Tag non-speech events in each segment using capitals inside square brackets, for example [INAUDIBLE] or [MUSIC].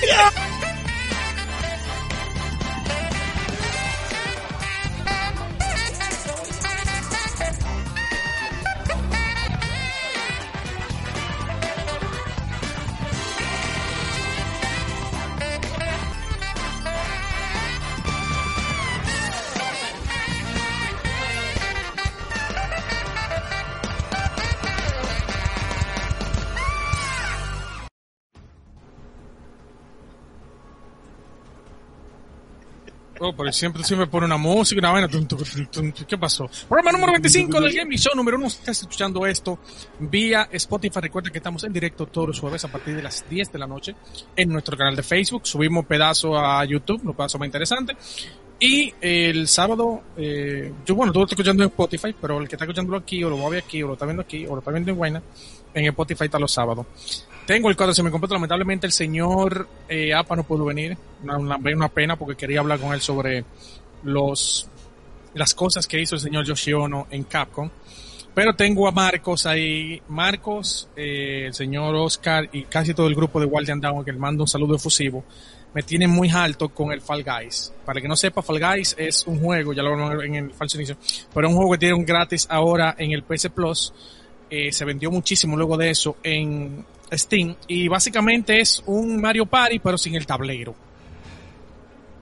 Oh, pero siempre, siempre pone una música, una vaina. ¿Qué pasó? Programa número 25 del Gaming Show, número 1. Si estás escuchando esto vía Spotify, recuerda que estamos en directo todos los jueves a partir de las 10 de la noche en nuestro canal de Facebook. Subimos pedazo a YouTube, un pedazo más interesante. Y el sábado, eh, yo bueno, tú lo estás escuchando en Spotify, pero el que está escuchándolo aquí, o lo va a ver aquí, o lo está viendo aquí, o lo está viendo en Guayna, en Spotify está los sábados. Tengo el cuadro se me completo. Lamentablemente el señor eh, Apa no pudo venir. Una, pena porque quería hablar con él sobre los las cosas que hizo el señor Yoshiono en Capcom. Pero tengo a Marcos ahí. Marcos, eh, el señor Oscar y casi todo el grupo de Guardian Down, que le mando un saludo efusivo, me tienen muy alto con el Fall Guys. Para el que no sepa, Fall Guys es un juego, ya lo hablamos en el falso inicio, pero es un juego que tiene un gratis ahora en el PS Plus. Eh, se vendió muchísimo luego de eso en Steam y básicamente es un Mario Party pero sin el tablero.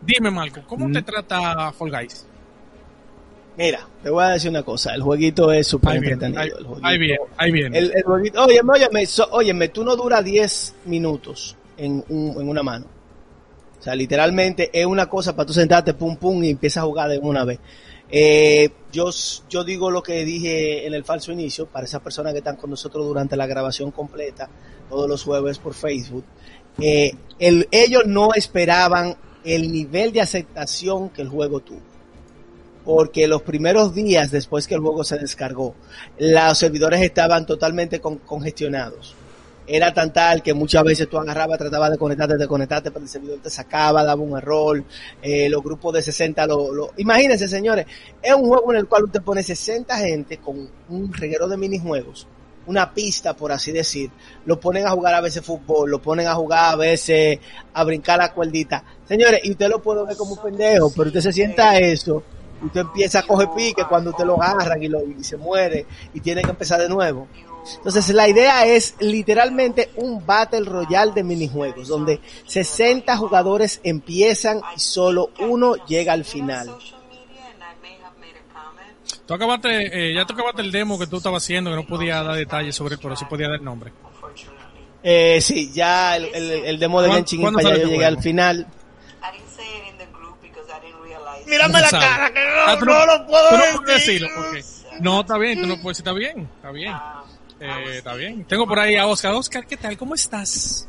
Dime Marco, ¿cómo Mm. te trata Fall Guys? Mira, te voy a decir una cosa. El jueguito es súper entretenido. ahí, el jueguito- ahí viene, ahí viene. El, el jueguito, óyeme, óyeme, so- óyeme, tú no dura 10 minutos en, un- en una mano. O sea, literalmente es una cosa para tú sentarte, pum, pum, y empiezas a jugar de una vez. Eh, yo, yo digo lo que dije en el falso inicio, para esas personas que están con nosotros durante la grabación completa, todos los jueves por Facebook. El- ellos no esperaban el nivel de aceptación que el juego tuvo porque los primeros días después que el juego se descargó, los servidores estaban totalmente con- congestionados. Era tan tal que muchas veces tú agarrabas, tratabas de conectarte, de conectarte, pero el servidor te sacaba, daba un error. eh, los grupos de 60 lo, lo- Imagínense, señores, es un juego en el cual usted pone 60 gente con un reguero de minijuegos, una pista, por así decir. Lo ponen a jugar a veces fútbol, lo ponen a jugar a veces a brincar la cuerdita. Señores, y usted lo puede ver como un pendejo, pero usted se sienta eso usted empieza a coger pique cuando usted lo agarran y, lo, y se muere y tiene que empezar de nuevo. Entonces la idea es literalmente un Battle Royale de minijuegos, donde 60 jugadores empiezan y solo uno llega al final. Tú acabaste, eh, ya tú acabaste el demo que tú estabas haciendo, que no podía dar detalles sobre él, pero sí podía dar nombre. Eh, sí, ya el, el, el demo de ¿Cuándo- Genshin Impact ya yo este llegué al final. Mírame la cara, que no, no, lo puedo tú no puedes decirlo, porque... No, está bien, tú no puedes decir, está bien, está bien. Eh, está bien. Tengo por ahí a Oscar. Oscar, ¿qué tal? ¿Cómo estás?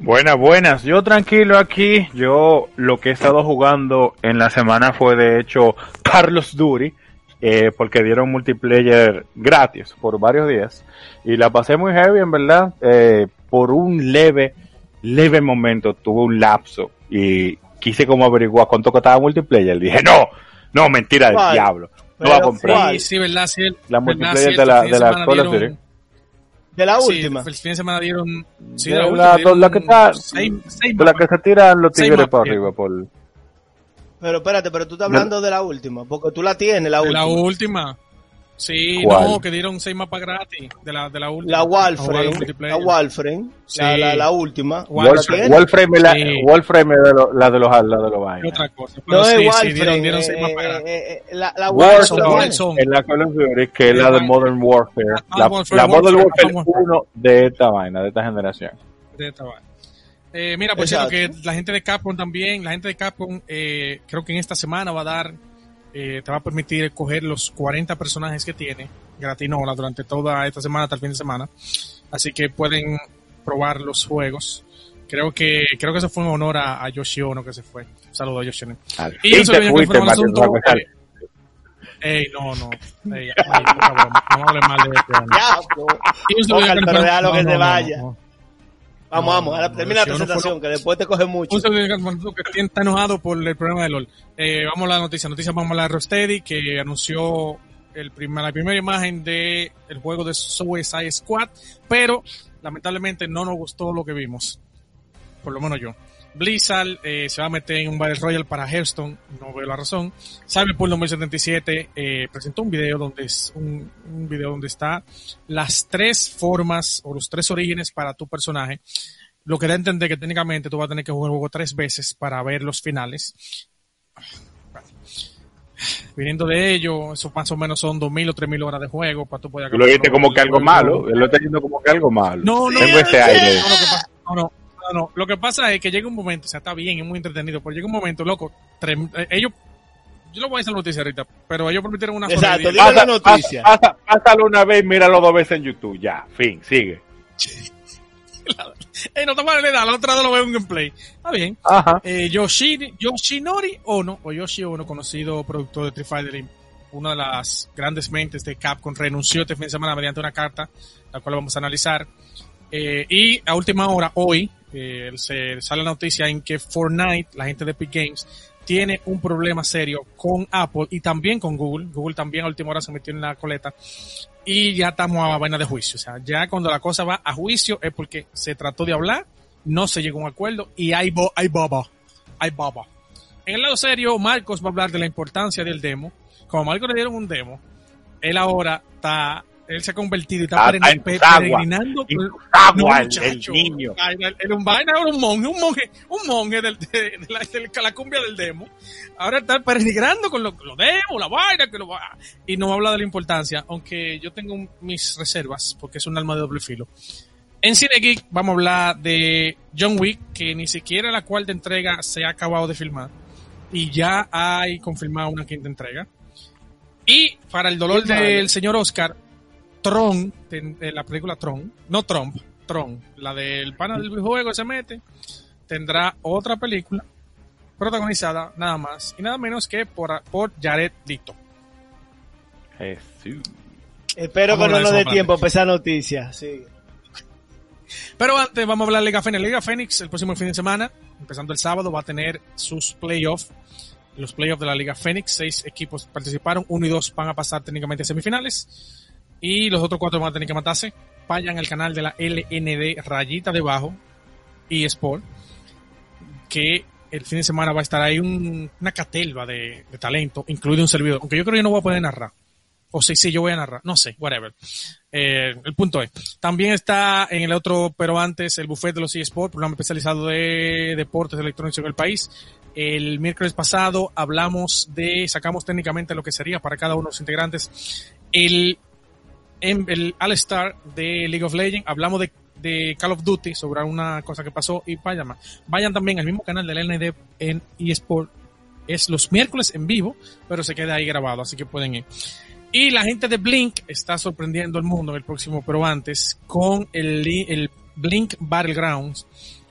Buenas, buenas. Yo tranquilo aquí. Yo lo que he estado jugando en la semana fue de hecho Carlos Duri, eh, porque dieron multiplayer gratis por varios días. Y la pasé muy heavy, en verdad. Eh, por un leve, leve momento tuve un lapso y quise como averiguar cuánto costaba multiplayer. Dije, no, no, mentira del ¿Cuál? diablo. No va a comprar. Sí, sí, verdad, sí. el- La verdad, multiplayer de la, de la Call of dieron- Duty. De la sí, última. El fin de semana dieron. Sí, De la, la, última, dieron la que está, seis- seis de la que se tiran los tigres para arriba por Pero espérate, pero tú estás hablando de la última, porque tú la tienes, la De última. la última. Sí, ¿Cuál? no, que dieron seis mapas gratis. De la, de la última. La Warframe, la Warframe, Sí. la, la, la última. Wolframe es la, Sí. De lo- la de los la de los vainas. otra cosa. Pero No sí, es sí, Warframe, dieron, dieron seis eh, mapas gratis. eh, eh, la, la Warzone. En la Call of Duty, que es la de Modern Warfare. Ah, La, Modern Warfare. 1 de esta vaina, de esta generación. de esta vaina. Eh, mira, por cierto, que la gente de Capcom también, la gente de Capcom, eh, creo que en esta semana va a dar, eh, te va a permitir escoger los 40 personajes que tiene, gratinola, durante toda esta semana hasta el fin de semana. Así que pueden probar los juegos. Creo que, creo que eso fue en honor a, a Yoshi Ono que se fue. Un saludo a Yoshi Ono. Al Y eso te viene asunto, Ey, no, no. Ey, ay, por favor, no hable mal de este hombre. Ya, no. Pero déjalo que no, se no, vaya. no, no. Vamos, vamos, ahora termina la presentación, que después te coge mucho. Un que está enojado por el problema de LOL. Eh, vamos a la noticia. Noticia vamos a la de Rocksteady, que anunció el primer, la primera imagen de el juego de Suicide Squad, pero lamentablemente no nos gustó lo que vimos. por lo menos yo. Blizzard eh, se va a meter en un Battle Royale para Hearthstone, no veo la razón. Cyberpunk 2077 eh, presentó un video donde es un, un, video donde está las tres formas o los tres orígenes para tu personaje. Lo que da a entender que técnicamente tú vas a tener que jugar el juego tres veces para ver los finales. Viniendo de ello, eso más o menos son 2.000 o 3.000 horas de juego para tú poder... Lo viste como que algo malo, lo está diciendo como que algo malo. No, no, Tengo ese aire. no, no, no, no, lo que pasa es que llega un momento, o sea, está bien, es muy entretenido, pero llega un momento, loco, trem- eh, ellos, yo lo voy a decir la noticia ahorita, pero ellos permitieron una sola Exacto, dile la noticia. Pasa- pasa- pásalo una vez míralo dos veces en YouTube. Ya, fin, sigue. [LAUGHS] Eh, no toma la edad, la otra no lo veo en gameplay. Está bien. Ajá. Eh, Yoshi, Yoshinori Ono, o Yoshi Ono, conocido productor de Street Fighter una de las grandes mentes de Capcom, renunció este fin de semana mediante una carta, la cual vamos a analizar. Eh, y a última hora, hoy, eh, se sale la noticia en que Fortnite, la gente de Epic Games, tiene un problema serio con Apple y también con Google. Google también a última hora se metió en la coleta y ya estamos a vaina de juicio. O sea, ya cuando la cosa va a juicio es porque se trató de hablar, no se llegó a un acuerdo y hay, bo hay baba. Hay baba. En el lado serio, Marcos va a hablar de la importancia del demo. Como Marcos le dieron un demo, él ahora está, él se ha convertido y está Ah, pere- está en pe- Kusagua. peregrinando. Kusagua, el- niño. El- el- un vaina era un monje, un monje, un monje del, de, de la, de la cumbia del demo. Ahora está peregrinando con los lo demos, la vaina, que lo va. Y no habla de la importancia, aunque yo tengo un- mis reservas, porque es un alma de doble filo. En Cine Geek vamos a hablar de John Wick, que ni siquiera la cuarta entrega se ha acabado de filmar. Y ya hay confirmada una quinta entrega. Y para el dolor del señor Oscar, Tron, ten- de la película Tron, no Trump, Tron, la del pana del videojuego se mete, tendrá otra película protagonizada nada más y nada menos que por, por Jared Leto. Jesús. Espero Vamos a que no nos dé tiempo para esa noticia. Sí. Pero antes vamos a hablar de Liga Fénix. Liga Fénix el próximo fin de semana, empezando el sábado, va a tener sus playoffs. Los playoffs de la Liga Fénix, seis equipos participaron, uno y dos van a pasar técnicamente a semifinales. Y los otros cuatro van a tener que matarse. Vayan al canal de la LND rayita debajo y Sport, que el fin de semana va a estar ahí un- una catelva de, talento, incluido un servidor. Aunque yo creo que yo no voy a poder narrar. O sí, sí, yo voy a narrar. No sé, whatever. Eh, el punto es. También está en el otro, pero antes, el buffet de los eSports, programa especializado de deportes electrónicos en el país. El miércoles pasado hablamos de, sacamos técnicamente lo que sería para cada uno de los integrantes el, en- el All-Star de League of Legends. Hablamos de, Call of Duty sobre una cosa que pasó y vayan más. Vayan también al mismo canal del LND en eSport. Es los miércoles en vivo, pero se queda ahí grabado, así que pueden ir. Y la gente de Blink está sorprendiendo al mundo el próximo, pero antes, con el, el Blink Battlegrounds.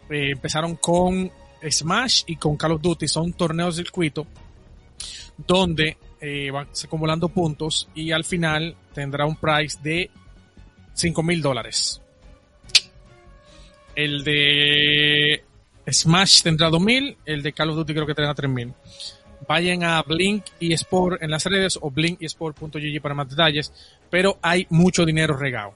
Eh, empezaron con Smash y con Call of Duty. Son torneos de circuito donde eh, van acumulando puntos y al final tendrá un price de 5 mil dólares. El de Smash tendrá 2 mil, el de Call of Duty creo que tendrá 3 mil vayan a Blink y Sport en las redes o blinkesport.gg para más detalles, pero hay mucho dinero regado.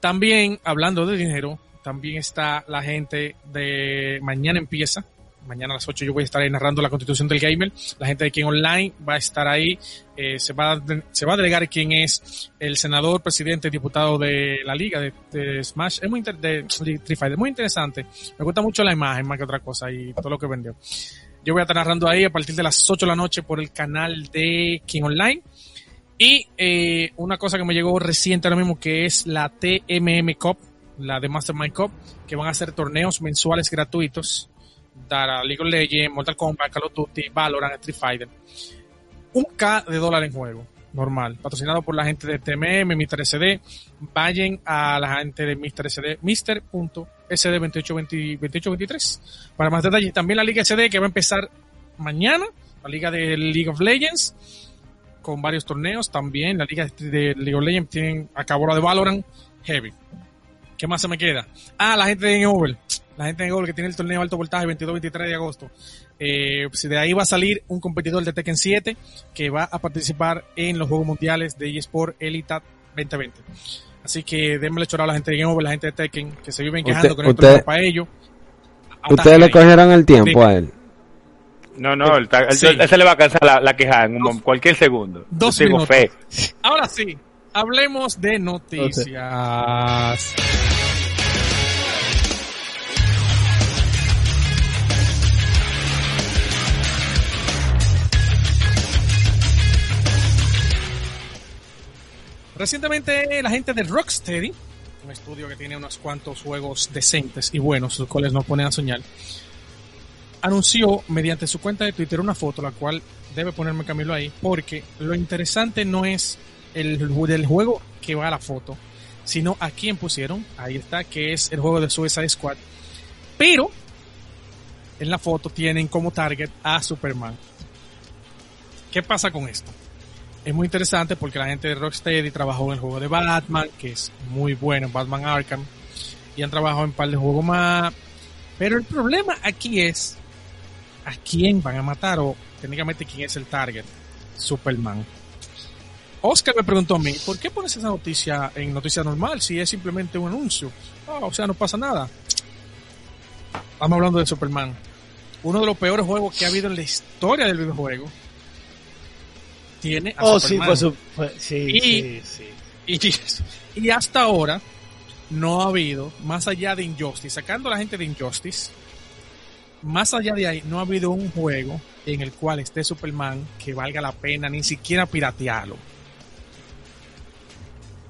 También, hablando de dinero, también está la gente de Mañana Empieza. Mañana a las 8 yo voy a estar ahí narrando la constitución del gamer. La gente de King Online va a estar ahí. Eh, se, va a, se va a delegar quién es el senador, presidente, diputado de la liga de, Smash. Es muy, muy interesante. Me gusta mucho la imagen más que otra cosa y todo lo que vendió. Yo voy a estar narrando ahí a partir de las 8 de la noche por el canal de King Online. Y eh, una cosa que me llegó reciente ahora mismo que es la TMM Cup, la de Mastermind Cup, que van a hacer torneos mensuales gratuitos para League of Legends, Mortal Kombat, Call of Duty, Valorant, Street Fighter. Un K de dólar en juego, normal, patrocinado por la gente de TMM, Mr. SD. Vayan a la gente de Mr. SD, Mr.SD2823 para más detalles. También la Liga SD que va a empezar mañana, la Liga de League of Legends, con varios torneos también. La Liga de League of Legends tienen acabó la de Valorant, Heavy. ¿Qué más se me queda? Ah, la gente de Over. La gente de Over que tiene el torneo alto voltaje 22-23 de agosto. Eh, si de ahí va a salir un competidor de Tekken 7 que va a participar en los Juegos Mundiales de eSport Elite 2020. Así que démosle chorado a la gente de Game Over, la gente de Tekken, que se viven quejando hay usted- torneo para ellos. Ustedes le cogieron el tiempo a él. No, no, el, el, Sí. ese le va a cansar la, la queja en un cualquier segundo. Dos Yo minutos. fe. Ahora sí, hablemos de noticias. Recientemente la gente de Rocksteady, un estudio que tiene unos cuantos juegos decentes y buenos, los cuales nos ponen a soñar, anunció mediante su cuenta de Twitter una foto, la cual debe ponerme Camilo ahí, porque lo interesante no es el del juego que va a la foto, sino a quién pusieron. Ahí está, que es el juego de Suicide Squad. Pero en la foto tienen como target a Superman. ¿Qué pasa con esto? Es muy interesante porque la gente de Rocksteady trabajó en el juego de Batman, que es muy bueno, Batman Arkham, y han trabajado en un par de juegos más. Pero el problema aquí es a quién van a matar o técnicamente quién es el target. Superman. Oscar me preguntó a mí, ¿por qué pones esa noticia en noticia normal si es simplemente un anuncio? Ah, o sea, no pasa nada. Estamos hablando de Superman. Uno de los peores juegos que ha habido en la historia del videojuego. Tiene a Oh, sí, fue fue- sí, Y- sí, sí. Y, y hasta ahora no ha habido, más allá de Injustice, sacando a la gente de Injustice, más allá de ahí, no ha habido un juego en el cual esté Superman que valga la pena ni siquiera piratearlo.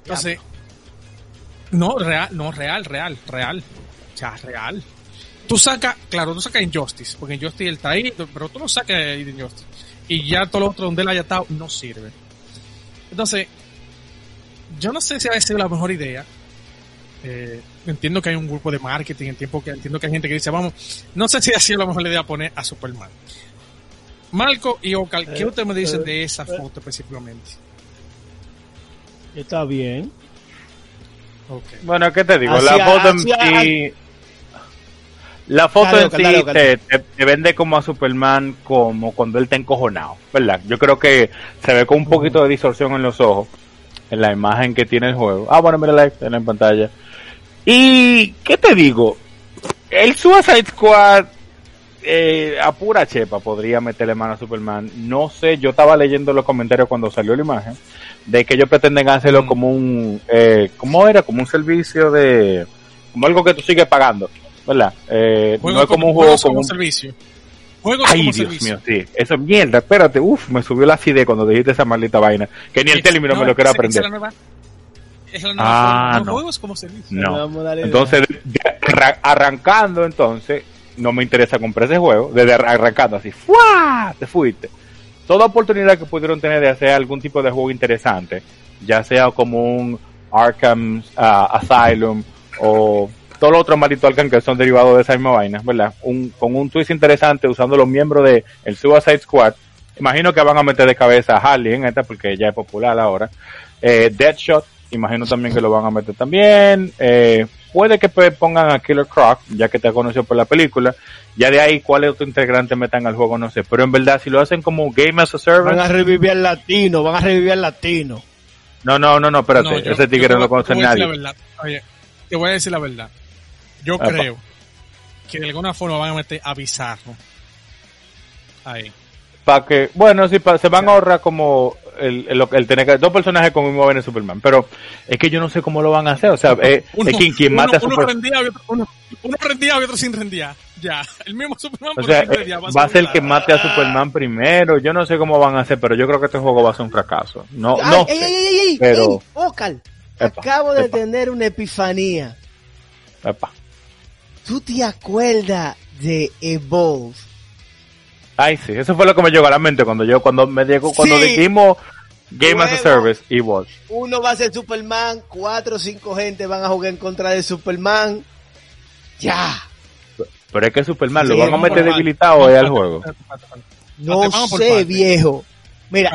Entonces, no, real, no, real, real, real. O sea, real. Tú sacas, claro, tú sacas Injustice, porque Injustice él está ahí, pero tú no sacas de Injustice. Y ya todo lo otro donde él haya estado no sirve. Entonces, yo no sé si ha sido la mejor idea. Eh, entiendo que hay un grupo de marketing, en tiempo que entiendo que hay gente que dice, vamos, no sé si ha sido la mejor idea poner a Superman. Marco y Ocal, ¿qué Eh, ustedes me dicen eh, de esa eh. foto específicamente? Está bien. Okay. Bueno, ¿qué te digo? La foto sí. La foto en sí te vende como a Superman como cuando él está encojonado, ¿verdad? Yo creo que se ve con un poquito de distorsión en los ojos en la imagen que tiene el juego. Ah, bueno, mira la en pantalla. Y, ¿qué te digo? El Suicide Squad eh, a pura chepa podría meterle mano a Superman. No sé, yo estaba leyendo los comentarios cuando salió la imagen de que ellos pretenden hacerlo Mm. como un, eh, ¿cómo era? Como un servicio de, como algo que tú sigues pagando, ¿verdad? Eh, no Juegos es como un juegos juego como un... servicio. Juegos Ay, como Dios servicio. mío, sí. Eso, mierda, espérate, uff, me subió la acidez cuando dijiste esa maldita vaina. Que ni el término me lo quiero esa- esa aprender. Es la nueva, es la nueva Ah, no. juegos como servicio. No. Entonces, arrancando entonces, no me interesa comprar ese juego. Desde arra- arrancando así, ¡fua! Te fuiste. Toda oportunidad que pudieron tener de hacer algún tipo de juego interesante, ya sea como un Arkham ah, Asylum o todos los otros malditos Arkham que son derivados de esa misma vaina, ¿verdad? Un, con un twist interesante usando los miembros de el Suicide Squad. Imagino que van a meter de cabeza a Harley en esta porque ya es popular ahora. Eh, Deadshot, imagino también que lo van a meter también. Eh, puede que pongan a Killer Croc, ya que te conoció por la película. Ya de ahí, cuál otro integrante metan al juego, no sé. Pero en verdad, si lo hacen como Game as a Van a Service. revivir al latino, van a revivir al latino. No, no, no, no, espérate. No, yo- ese tigre no lo conoce te voy a decir nadie. la verdad. Oye, te voy a decir la verdad. Yo Epa. creo que de alguna forma van a meter a Bizarro. Ahí. Para que, bueno, sí, pa- se van a ahorrar como el, el, el tener que, dos personajes con mismo de Superman. Pero es que yo no sé cómo lo van a hacer. O sea, eh, [LAUGHS] es quien, quien uno, mate a uno Superman. otro, uno, uno rendeado y otro sin rendear. Ya. El mismo Superman, O sea, sin eh, rendear. va a ser el que mate a Superman primero. Yo no sé cómo van a hacer, pero yo creo que este juego va a ser un fracaso. No, Ay, no ey, ey, ey, ey, pero- ey, Ocal, Epa, acabo de epa. tener una epifanía. Epa. ¿Tú te acuerdas de Evolve? Ay, sí, eso fue lo que me llegó a la mente cuando yo, cuando me llegó, cuando Sí. dijimos Game as a. Service y Watch. Uno va a ser Superman, cuatro o cinco gente van a jugar en contra de Superman. Ya. Pero es que Superman lo van a meter debilitado ahí al juego. No sé, viejo. Mira,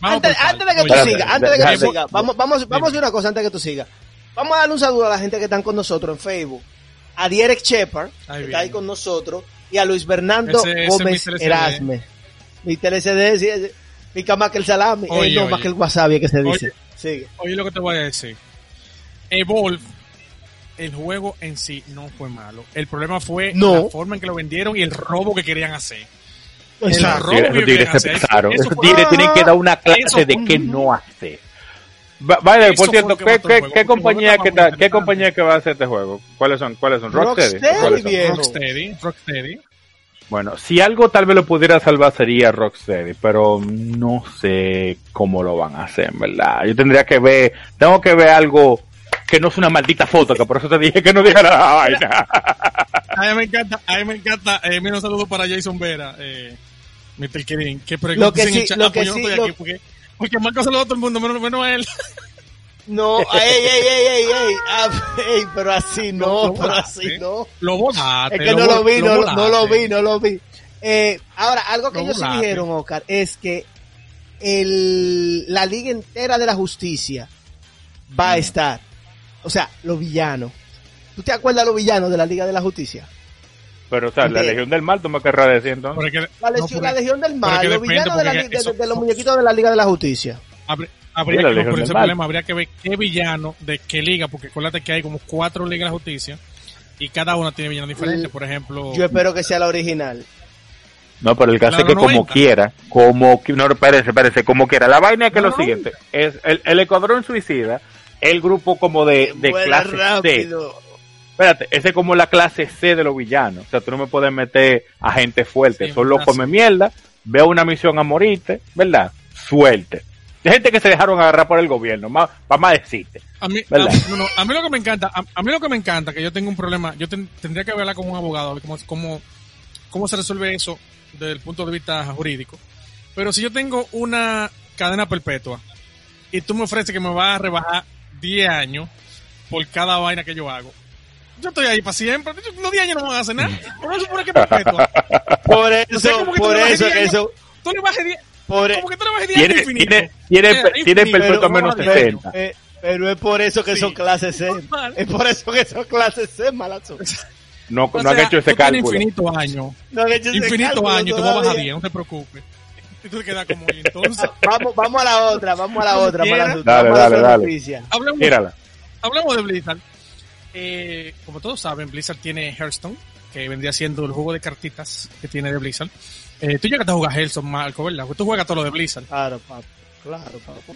antes, antes de que tú sigas, antes de que tú sigas, vamos, vamos, vamos a hacer una cosa antes de que tú sigas. Vamos a darle un saludo a la gente que están con nosotros en Facebook. A Derek Shepard, que está ahí con nosotros, y a Luis Bernardo Ese- ese es Gómez mi. Erasme. Mi TLCD, sí, pica más que el salami, Oye, eh, no, oye. más que el wasabi que se dice. Oye. Sigue. Oye lo que te voy a decir. Evolve el juego en sí no fue malo. El problema fue No. la forma en que lo vendieron y el robo que querían hacer. Exacto. tigres tienen que dar una Eso clase de qué no hacer. Va- Vale, Eso por cierto, ¿qué, compañía que ta- qué compañía que va a hacer este juego? ¿Cuáles son? ¿Cuáles son? Rocksteady. Rocksteady, ¿Cuáles son? Rocksteady, Rocksteady. Bueno, si algo tal vez lo pudiera salvar sería Rocksteady, pero no sé cómo lo van a hacer, en verdad. Yo tendría que ver, tengo que ver algo que no es una maldita foto, que por eso te dije que no dijera la vaina. [LAUGHS] A mí me encanta, a mí me encanta. Eh, mira, un saludo para Jason Vera, eh, Mr. Kirin, que Lo que sí- chat, lo ah, que pues yo no sí, estoy lo- aquí porque, porque Marco saluda a todo el mundo, menos, menos a él. No, ey, ey, ey, ey, ey, ah, ey, pero así no, Lo- pero así no. Lo volaste. Es que no lo vi, no, lo vi, no lo vi. Eh, ahora, algo que Lo ellos sí dijeron, Oscar, es que el, la liga entera de la justicia va a estar. O sea, los villanos. ¿Tú te acuerdas de los villanos de la Liga de la Justicia? Pero, o sea, la Legión del Mal, tú me querrás decir entonces. Porque- La, no, porque- la Legión del Mal, los villanos de, la, de- eso- de los muñequitos de la Liga de la Justicia. Habría, habría Sí, la que, por del ese Mal. problema, habría que ver qué villano de qué liga, porque acuérdate que hay como cuatro ligas de la justicia y cada una tiene villanos diferentes. Mm, Por ejemplo, Yo espero que sea la original. No, pero el caso es que como 90. quiera, como, no, espérese, espérese, como quiera. La vaina es que No, lo no. siguiente, es el, el Escuadrón Suicida, el grupo como de, de clase C. Espérate, ese es como la clase C de los villanos. O sea, tú no me puedes meter a gente fuerte. Sí, Solo así. come mierda, veo una misión a morirte, ¿verdad? Suelte. De gente que se dejaron agarrar por el gobierno, más, para más decirte. a mí, a, no, no, a mí lo que me encanta, a, a mí lo que me encanta, que yo tengo un problema, yo ten- tendría que hablar con un abogado, a ver cómo, cómo, cómo se resuelve eso desde el punto de vista jurídico. Pero si yo tengo una cadena perpetua y tú me ofreces que me vas a rebajar 10 años por cada vaina que yo hago, yo estoy ahí para siempre. Los 10 años no me van a hacer nada. [LAUGHS] ¿Por eso supone que es perpetua? Por eso, que tú por eso, 10 años. eso, Tú le bajes 10, por, como que tú le bajes 10 años Tiene, infinito. tiene, tiene, Mira, tiene pero menos vamos a ver. 60. Eh, pero es por eso que Sí. son clases C. Normal. Es por eso que son clases C, malazo. [LAUGHS] No, O no han sea, hecho ese tú cálculo. infinito años. No han hecho ese Infinito cálculo años, te voy a bajar todavía. 10, no te preocupes. Y tú te quedas como ahí. Entonces, [LAUGHS] Vamos, vamos a la otra, vamos a la otra, malazo. Dale, Vamos a la dale, dale. hablemos, Mírala. hablemos de Blizzard. Eh, como todos saben, Blizzard tiene Hearthstone, que vendría siendo el juego de cartitas que tiene de Blizzard. Eh, tú llegaste a jugar Hearthstone, Marco, ¿verdad? Tú juegas todo lo de Blizzard. Claro, papo. Claro, papo.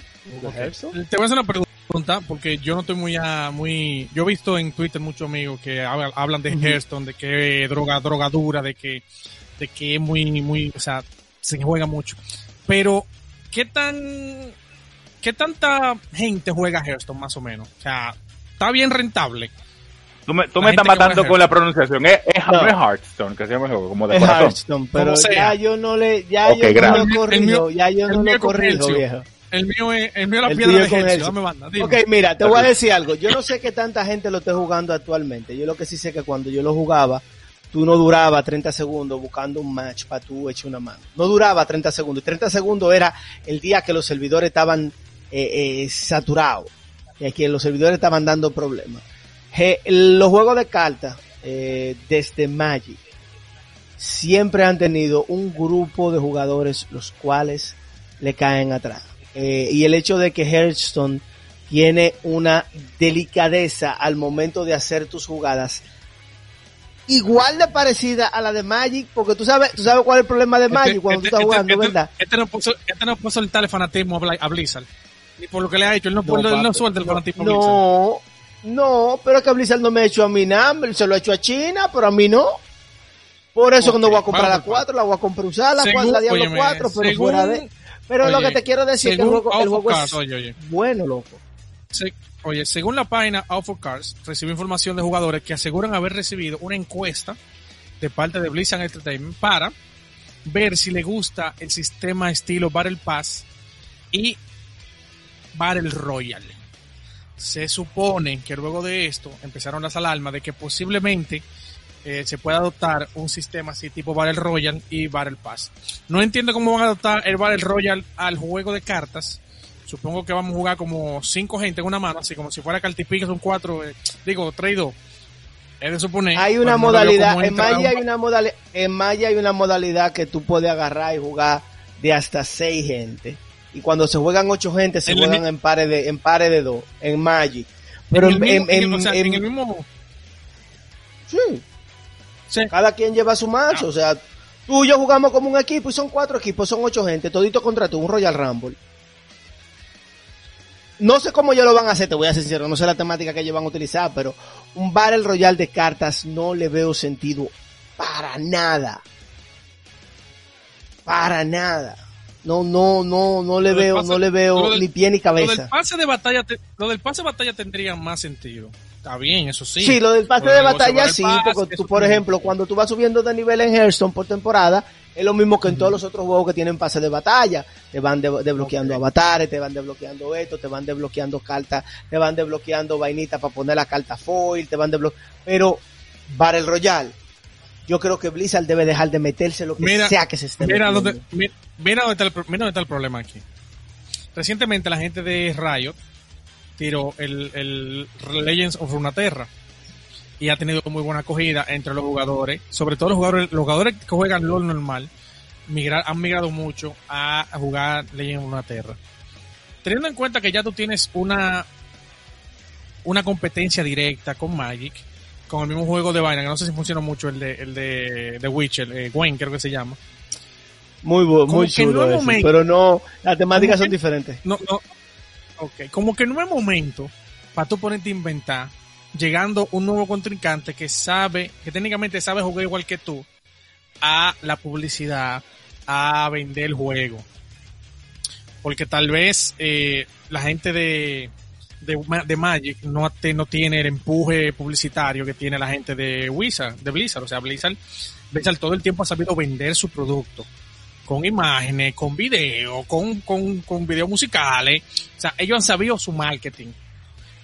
Hearthstone? Te voy a hacer una pregunta, porque yo no estoy muy, ah, muy... Yo he visto en Twitter muchos amigos que hablan, de Hearthstone, de que es droga, drogadura, de que, de que es muy, muy, o sea, se juega mucho. Pero, ¿qué tan, qué tanta gente juega Hearthstone más o menos? O sea, ¿está bien rentable? Tú me, tú me estás que matando con la pronunciación. Es, es, No. no es Hearthstone, que se llama el juego, como de Es corazón. Hearthstone, pero ya yo no le, ya yo no El corrijo, mío- ya yo no con corrijo, viejo. El mío es, el mío es la El piedra de dame banda, dime. Ok, mira, te voy a decir algo. Yo no sé qué tanta gente lo esté jugando actualmente. Yo lo que sí sé que cuando yo lo jugaba, tú no duraba 30 segundos buscando un match para tú echar una mano. No duraba 30 segundos. Y 30 segundos era el día que los servidores estaban eh, eh, saturados. Y aquí los servidores estaban dando problemas. Je- los juegos de cartas, eh, desde Magic, siempre han tenido un grupo de jugadores los cuales le caen atrás. Eh, y el hecho de que Hearthstone tiene una delicadeza al momento de hacer tus jugadas igual de parecida a la de Magic, porque tú sabes, tú sabes cuál es el problema de Magic cuando tú estás jugando, este, ¿verdad? Este no, puede, este no puede soltarle fanatismo a Blizzard. Ni por lo que le ha hecho. Él no, puede- no suelta el fanatismo a Blizzard. No, no, pero es que Blizzard no me ha hecho a mí nada, se lo ha hecho a China, pero a mí no. Por eso Ok, cuando voy a comprar vamos la por 4, la voy a comprar usada, la, Según- 4, la Diablo óyeme, 4, pero según- fuera de... Pero lo que te quiero decir es que el juego, el juego Outcast, es oye, oye. bueno, loco. Se- oye, según la página Out for Cars, recibió información de jugadores que aseguran haber recibido una encuesta de parte de Blizzard Entertainment para ver si le gusta el sistema estilo Battle Pass y Battle Royale. Se supone que luego de esto empezaron las alarmas de que posiblemente eh, se pueda adoptar un sistema así tipo Battle Royale y Battle Pass. No entiendo cómo van a adoptar el Battle Royale al juego de cartas. Supongo que vamos a jugar como cinco gente en una mano, así como si fuera Cartipica, son cuatro, eh, digo, tres y dos. Es de suponer. Hay una modalidad, en Maya hay un- una modalidad, en Maya hay una modalidad que tú puedes agarrar y jugar de hasta seis gente. Y cuando se juegan ocho gente, se En juegan en pares de, en pares de dos, en Magic. Pero en el mismo, en el- en- en- mismo, Sí. Sí. Cada quien lleva su macho. O sea, tú y yo jugamos como un equipo y son cuatro equipos, son ocho gente, todito contra tú, un Royal Rumble. No sé cómo ellos lo van a hacer, te voy a ser sincero, no sé la temática que ellos van a utilizar, pero un Battle Royale de cartas no le veo sentido para nada. Para nada. No, no, no, no le Lo veo, pase- no le veo lo del- ni pie ni Lo cabeza. del pase de batalla, te- lo del pase de batalla tendría más sentido. Está bien, eso sí. Sí, lo del pase Lo de batalla sí, pase, porque tú, por ejemplo, cuando tú vas subiendo de nivel en Hearthstone por temporada, es lo mismo que en todos los otros juegos que tienen pase de batalla. Te van de- desbloqueando avatares, te van desbloqueando esto, te van desbloqueando cartas, te van desbloqueando vainitas para poner la carta foil, te van desbloqueando... Pero, Battle Royale, yo creo que Blizzard debe dejar de meterse lo que Mira, sea que se esté Mira metiendo. mira dónde está el, pro- mira dónde está el problema aquí. Recientemente la gente de Riot tiró el, el Legends of Runeterra y ha tenido muy buena acogida entre los jugadores, sobre todo los jugadores, los jugadores que juegan LOL normal, migrar, han migrado mucho a, a jugar Legends of Runeterra. Teniendo en cuenta que ya tú tienes una una competencia directa con Magic, con el mismo juego de vaina, que no sé si funciona mucho el de, el de, de Witcher, eh, Gwen creo que se llama. Muy, bu- Como muy no chulo momento. pero no, las temáticas son que- diferentes. No, no. Ok, como que no es momento para tú ponerte a inventar, llegando un nuevo contrincante que sabe, que técnicamente sabe jugar igual que tú, a la publicidad, a vender el juego. Porque tal vez eh, la gente de, de, de Magic no, te- no tiene el empuje publicitario que tiene la gente de Wizard, de Blizzard. O sea, Blizzard, Blizzard todo el tiempo ha sabido vender su producto con imágenes, con video, con, con, con videos musicales. O sea, ellos han sabido su marketing.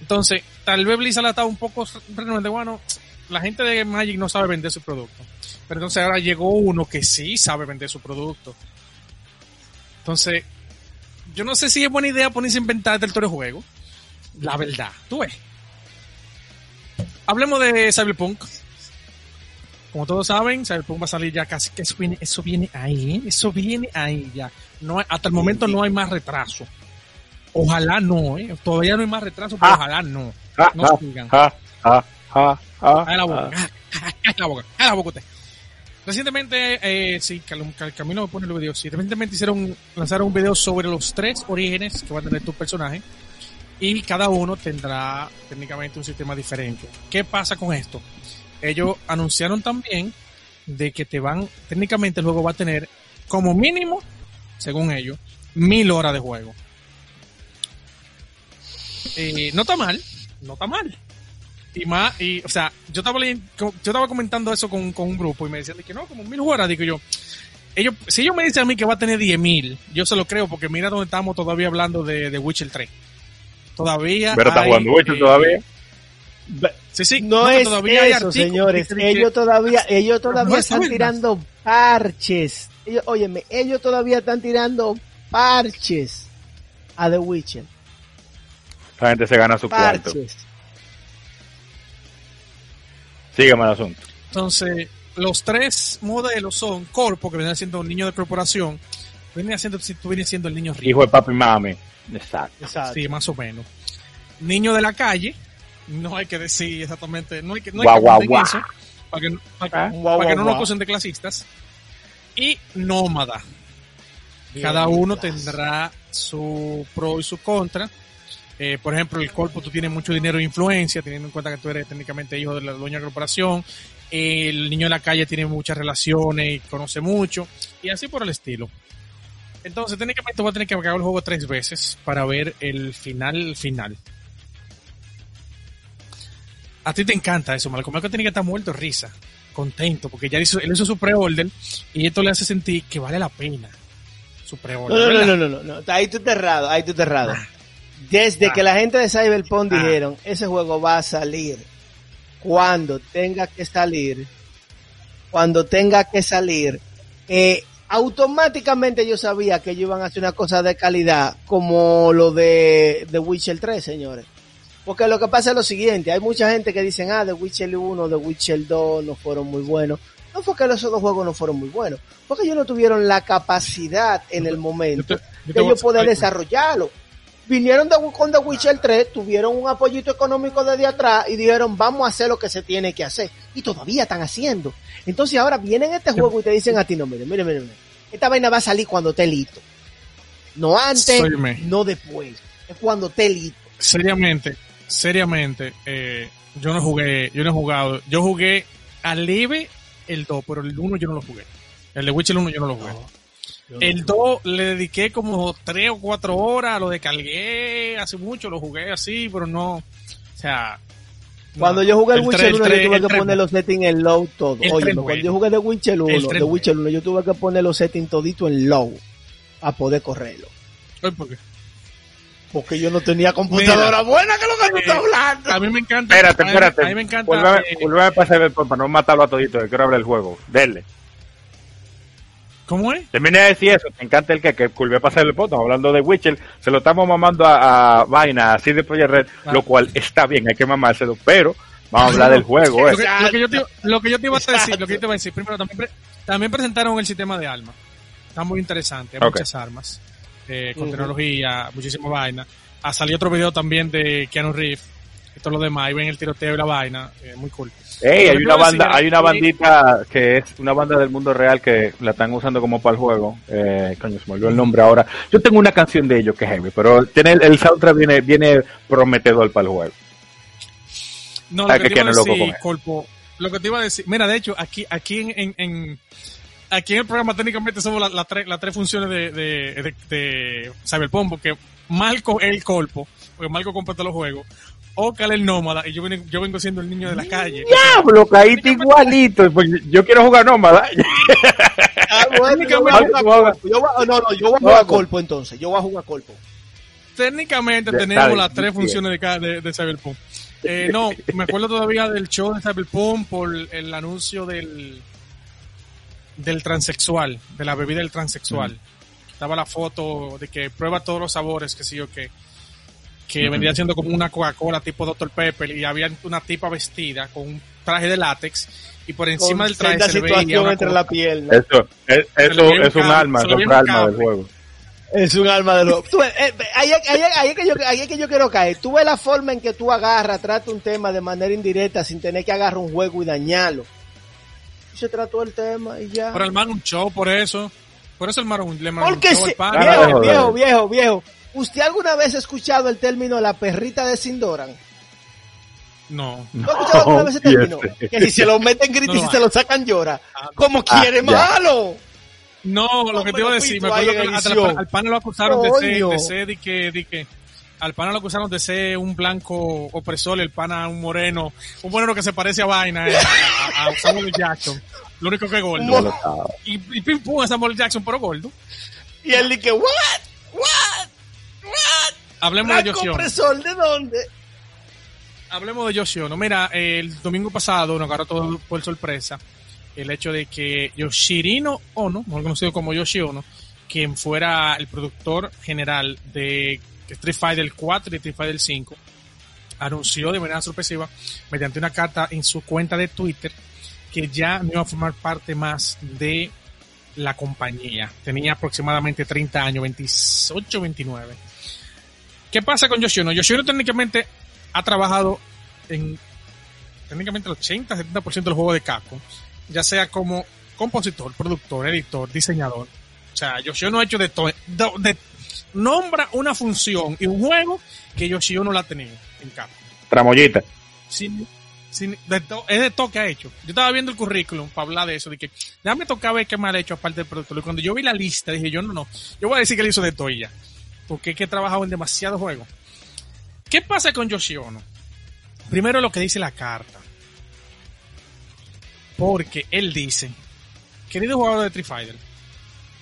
Entonces, tal vez Blizzard ha estado un poco renuente. Bueno, la gente de Magic no sabe vender su producto. Pero entonces ahora llegó uno que sí sabe vender su producto. Entonces, yo no sé si es buena idea ponerse a inventar del todo el juego. La verdad, tú ves. Hablemos de Cyberpunk. Como todos saben, Cyberpunk va a salir ya casi que eso viene, eso viene ahí, ¿eh? eso viene ahí ya. No, hay- hasta el momento no hay más retraso. Ojalá no, ¿eh? todavía no hay más retraso, pero Ah. ojalá no. Ja, No ja, sigan. ja, ja, ja, Cállate la boca, cállate la boca, cállate la boca usted. Recientemente, eh, sí, Camilo me pone los videos. Sí, recientemente hicieron, lanzaron un video sobre los tres orígenes que va a tener tu personaje. Y cada uno tendrá técnicamente un sistema diferente. ¿Qué pasa con esto? Ellos anunciaron también de que te van, técnicamente el juego va a tener como mínimo, según ellos, mil horas de juego. Eh, no está mal, no está mal. Y más, y, o sea, yo estaba yo estaba comentando eso con, con un grupo y me decían de que no, como mil horas, digo yo. Ellos, si ellos me dicen a mí que va a tener 10.000, yo se lo creo porque mira donde estamos todavía hablando de, de Witcher 3. Todavía. Pero está jugando Witcher eh, todavía. Sí, sí. No, es todavía eso, señores. Ellos todavía, ellos todavía no están tirando parches. Ellos, óyeme, ellos todavía están tirando parches a The Witcher. La gente se gana su cuarto. Parches. Sígueme el asunto. Entonces, los tres modelos son Corpo, que viene siendo un niño de corporación. Viene siendo, si tú vienes siendo el niño rico. Hijo de papi y mami. Exacto. Exacto. Sí, más o menos. Niño de la calle, no hay que decir exactamente, no hay que, no hay Guau, que guau, guau. eso, para que, para que- Ah, para no nos guau. acusen de clasistas. Y nómada. Bien, Cada uno tendrá su pro y su contra. Eh, por ejemplo, el corpo tú tienes mucho dinero e influencia, teniendo en cuenta que tú eres técnicamente hijo de la dueña de la corporación. El niño de la calle tiene muchas relaciones y conoce mucho. Y así por el estilo. Entonces, técnicamente voy a tener que acabar el juego tres veces para ver el final final. A ti te encanta eso, Malcolm. Malcolm tiene que estar muerto risa, contento, porque ya hizo, él hizo su pre-order y esto le hace sentir que vale la pena su pre-order. No, no, no, no, no, no. Ahí tú te errado, ahí tú te errado. Desde Ah. que la gente de Cyberpunk Ah. dijeron, ese juego va a salir cuando tenga que salir, cuando tenga que salir, eh, automáticamente yo sabía que ellos iban a hacer una cosa de calidad como lo de The Witcher 3, señores. Porque lo que pasa es lo siguiente, hay mucha gente que dicen, ah, The Witcher 1, The Witcher 2 no fueron muy buenos. No fue que los otros juegos no fueron muy buenos, porque ellos no tuvieron la capacidad en el momento de ellos poder desarrollarlo. Vinieron de, con The Witcher 3, tuvieron un apoyito económico desde atrás y dijeron, vamos a hacer lo que se tiene que hacer. Y todavía están haciendo. Entonces ahora vienen a este juego y te dicen a ti, no, mire, mire, mire, mire. Esta vaina va a salir cuando esté listo. No antes, no después. Es cuando esté listo. seriamente, seriamente, eh, yo no jugué, yo no he jugado, yo jugué a leve el 2, pero el 1 yo no lo jugué. El de Witcher 1 yo no lo jugué. El 2 le dediqué como 3 o 4 horas, lo descargué hace mucho, lo jugué así, pero no, o sea... Cuando yo jugué el, El Witcher tres, 1, el yo tuve que poner los settings en low todo. Oye, cuando yo jugué de Witcher 1, El tres de Witcher bueno. 1, yo tuve que poner los settings todito en low a poder correrlo. ¿por qué? Porque yo no tenía computadora buena, que es lo que tú Eh, estás hablando. A mí me encanta... Espérate, a mí- espérate. A mí me encanta... Vuelve, eh, vuelve a pasar el para no matarlo a todito, que quiero abrir el juego. Denle. ¿Cómo es? Terminé de decir eso, me encanta el que, que volvió a pasar el podcast, hablando de Witcher, se lo estamos mamando a, a vaina, así de Projekt Red, Ah. lo cual está bien, hay que mamárselo, pero vamos a hablar del juego, Lo eh. que, lo que yo te, lo que yo te iba a decir, Exacto. lo que yo te iba a decir, primero también, pre- también presentaron el sistema de armas. Está muy interesante, hay muchas armas, eh, con tecnología, muchísima vaina. Ha salido otro video también de Keanu Reeves y todo lo demás, ahí ven el tiroteo y la vaina, eh, muy cool. Ey, hay una banda, hay una bandita que es una banda del mundo real que la están usando como para el juego. Eh, coño, se me olvidó el nombre ahora. Yo tengo una canción de ellos que es heavy, pero tiene el, el soundtrack viene, viene prometedor para el juego. No, Hay lo que que te iba a decir, eso. Colpo, lo que te iba a decir, mira, de hecho, aquí, aquí en, en, en- aquí en el programa técnicamente somos las tres, las tres funciones de, de, de, de Cyberpunk, porque Marco es el Colpo, porque Marco todos los juegos, Ocal el nómada, y yo, vengo- yo vengo siendo el niño de la calle. Diablo, caíste igualito. Pues yo quiero jugar nómada. [LAUGHS] Ah, bueno, yo voy a Técnicamente- jugar Colpo. Yo voy a- no, no, yo voy a jugar Colpo entonces. Yo voy a jugar Colpo. Técnicamente Ya, tenemos las tres bien. funciones de, cada- de, de Cyberpunk. Eh, no, me acuerdo todavía del show de Cyberpunk por el anuncio del del transexual, de la bebida del transexual. Estaba la foto de que prueba todos los sabores, que sí o qué. Que Ujú. vendría siendo como una Coca-Cola tipo Dr. Pepper y había una tipa vestida con un traje de látex y por encima Con del traje se le veía una entre la pierna. Eso, es, eso le un es un cable, alma, es le un alma del juego. Es un alma de los. Tú ves, eh, ahí, ahí- ahí- es que yo, ahí es que yo quiero caer. Tú ves la forma en que tú agarras, tratas un tema de manera indirecta sin tener que agarrar un juego y dañarlo. Y se trató el tema y ya. Pero armaron un show por eso. Por eso armaron, le armaron un show viejo, viejo, viejo, viejo. ¿Usted alguna vez ha escuchado el término la perrita de Sindoran? No. ¿No ha escuchado alguna vez ese término? fíjate. Que si se lo meten grito No y si se lo sacan llora. Ah, Como ah, quiere, ya. malo. No, lo que te iba a decir, me acuerdo que al, al pana lo acusaron de ser, de ser, de que, de que, al pana lo acusaron de ser un blanco opresor, el pana un moreno, un moreno que se parece a vaina, eh, a, a Samuel. Jackson. Lo único que es gordo. Y, y pim pum a Samuel. Jackson, pero gordo. Y él dice. ¿What? Hablemos de ¿Blanco Yoshiono. opresor de dónde? Hablemos de Yoshiono. Mira, eh, el domingo pasado nos agarró todo por sorpresa el hecho de que Yoshirino Ono, mejor conocido como Yoshiono, quien fuera el productor general de Street Fighter 4 y Street Fighter 5, anunció de manera sorpresiva, mediante una carta en su cuenta de Twitter, que ya no iba a formar parte más de la compañía. Tenía aproximadamente 30 años, 28, 29. ¿Qué pasa con Yoshiono? Yoshiono técnicamente ha trabajado en técnicamente el 80-70% de los juegos de Capcom, ya sea como compositor, productor, editor, diseñador. O sea, Yoshiono ha hecho de todo. nombra una función y un juego que Yoshiono la ha tenido en Capcom. Tramoyita. Sin, sin, de to- es de todo que ha hecho. Yo estaba viendo el currículum para hablar de eso, de que ya me tocaba ver qué mal ha hecho aparte del productor. Y cuando yo vi la lista, dije yo no, no, yo voy a decir que él hizo de todo y ya. Porque es que he trabajado en demasiados juegos. ¿Qué pasa con Yoshiono? Primero lo que dice la carta. Porque él dice, querido jugador de Street Fighter,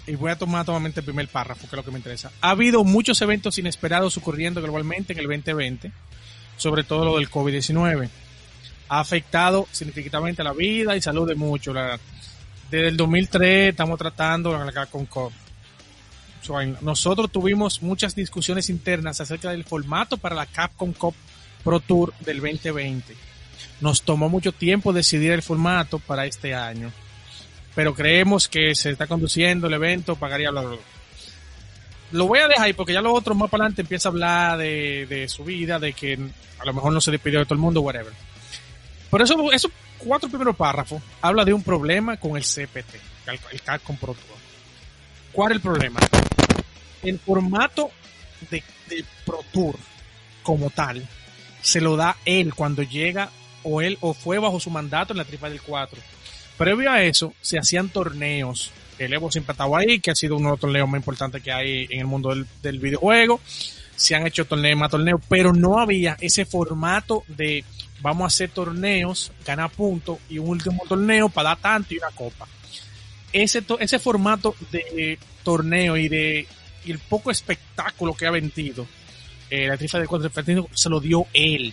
y voy a tomar totalmente el primer párrafo, que es lo que me interesa. Ha habido muchos eventos inesperados ocurriendo globalmente en el 2020, sobre todo lo del COVID-19. Ha afectado significativamente la vida y salud de muchos. Desde el 2003 estamos tratando con en- nosotros tuvimos muchas discusiones internas acerca del formato para la Capcom Cup Pro Tour del 2020. Nos tomó mucho tiempo decidir el formato para este año, pero creemos que se está conduciendo el evento, pagaría bla, bla, bla. Lo voy a dejar ahí porque ya los otros más para adelante empieza a hablar de, su vida, de que a lo mejor no se despidió de todo el mundo, whatever. Pero eso, eso cuatro primeros párrafos habla de un problema con el CPT, el Capcom Pro Tour. ¿Cuál es el problema? El formato de, de Pro Tour como tal se lo da él cuando llega o él o fue bajo su mandato en la tripa del 4. Previo a eso, se hacían torneos. El Evo siempre estaba ahí, que ha sido uno de los torneos más importantes que hay en el mundo del, videojuego. Se han hecho torneos más torneos, pero no había ese formato de vamos a hacer torneos, ganar puntos y un último torneo para dar tanto y una copa. Ese, ese formato de torneo y de y el poco espectáculo que ha vendido eh, la trifa del 4 se lo dio él.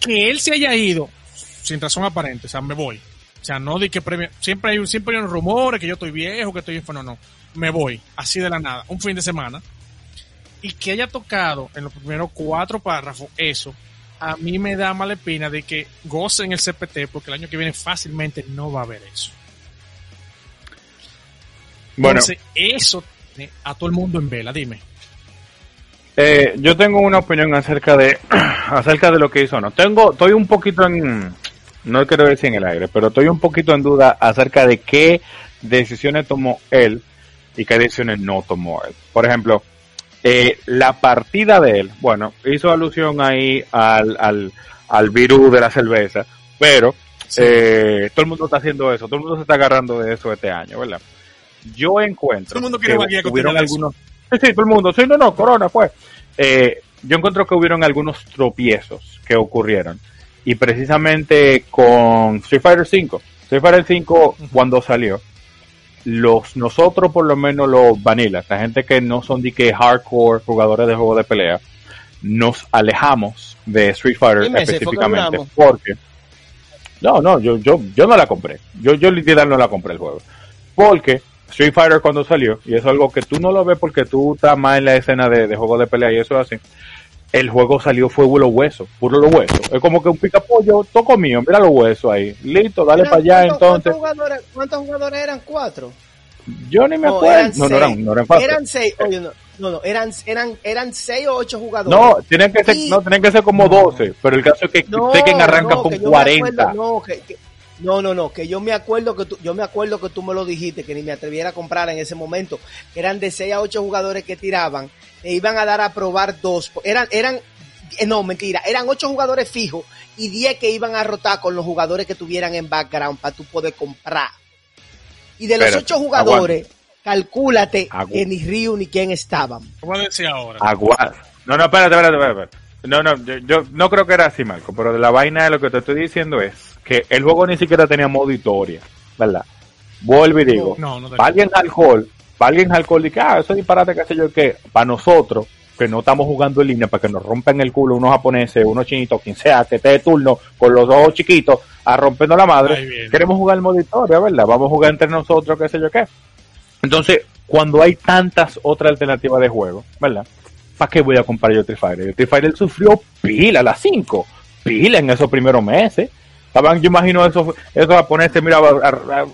Que él se haya ido sin razón aparente, o sea, me voy. O sea, no di que premio. Siempre hay, un- siempre hay unos rumores que yo estoy viejo, que estoy enfermo. No, no. Me voy, así de la nada, un fin de semana. Y que haya tocado en los primeros cuatro párrafos eso, a mí me da mala espina de que gocen el CPT, porque el año que viene fácilmente no va a haber eso. Bueno, Entonces, eso tiene a todo el mundo en vela, dime. eh, yo tengo una opinión acerca de [CLEARS THROAT] acerca de lo que hizo. No, tengo, estoy un poquito en, no quiero decir en el aire, pero estoy un poquito en duda acerca de qué decisiones tomó él y qué decisiones no tomó él. Por ejemplo, eh, la partida de él, bueno, hizo alusión ahí al, al, al virus de la cerveza, pero eh, todo el mundo está haciendo eso, todo el mundo se está agarrando de eso este año, ¿verdad? Yo encuentro Todo el mundo quiere que hubieron algunos, sí, sí, todo el mundo, sí, no, no, corona fue. Eh, yo encuentro que hubieron algunos tropiezos que ocurrieron. Y precisamente con Street Fighter 5, Street Fighter 5 cuando salió, los nosotros por lo menos los vanilla, la gente que no son de que hardcore jugadores de juegos de pelea, nos alejamos de Street Fighter ¿Qué meses fue que específicamente porque no, no, yo yo yo no la compré. Yo yo literal no la compré el juego. Porque Street Fighter cuando salió, y eso es algo que tú no lo ves porque tú estás más en la escena de, de juegos de pelea y eso es así. El juego salió fue los huesos, puro los huesos. Es como que un picapollo, toco mío, mira los huesos ahí. Listo, dale para allá ¿cuántos- entonces. ¿cuántos jugadores, ¿Cuántos jugadores eran? ¿Cuatro. Yo ni me acuerdo. eran No, no eran, no eran fácil. Eran seis. Oye, no, no, no, eran, eran, eran seis o ocho jugadores. No, tienen que ser, Y- no, tienen que ser como 12, pero el caso es que No, Tekken arranca no, con que yo me 40. acuerdo, no, que, que- no, no, no, que yo me acuerdo que tú, yo me acuerdo que tú me lo dijiste, que ni me atreviera a comprar en ese momento. Eran de 6 a 8 jugadores que tiraban, e iban a dar a probar dos. Eran, eran, eh, no, mentira, eran 8 jugadores fijos y 10 que iban a rotar con los jugadores que tuvieran en background para tú poder comprar. Y de los Espérate, 8 jugadores, calcúlate Agu- que ni Ryu ni quién estaban. Te voy a decir ahora. Aguas. No, no, espérate, espérate, espérate. espérate. No, no, yo, yo no creo que era así, Marco, pero de la vaina de lo que te estoy diciendo es que el juego ni siquiera tenía modo historia, ¿verdad? Vuelvo y digo, No, no alguien alcohol, para alguien alcohol, y que, ah, eso disparate, qué sé yo qué, para nosotros, que no estamos jugando en línea, para que nos rompan el culo unos japoneses, unos chinitos, quien sea, que esté de turno, con los ojos chiquitos, a rompernos la madre, queremos jugar el modo historia, ¿verdad? Vamos a jugar entre nosotros, qué sé yo qué. Entonces, cuando hay tantas otras alternativas de juego, ¿verdad? ¿Para qué voy a comprar yo Fighter? Street Fighter sufrió pila, las 5, pila en esos primeros meses. Estaban, yo imagino esos, esos japoneses, mira, a- a- a-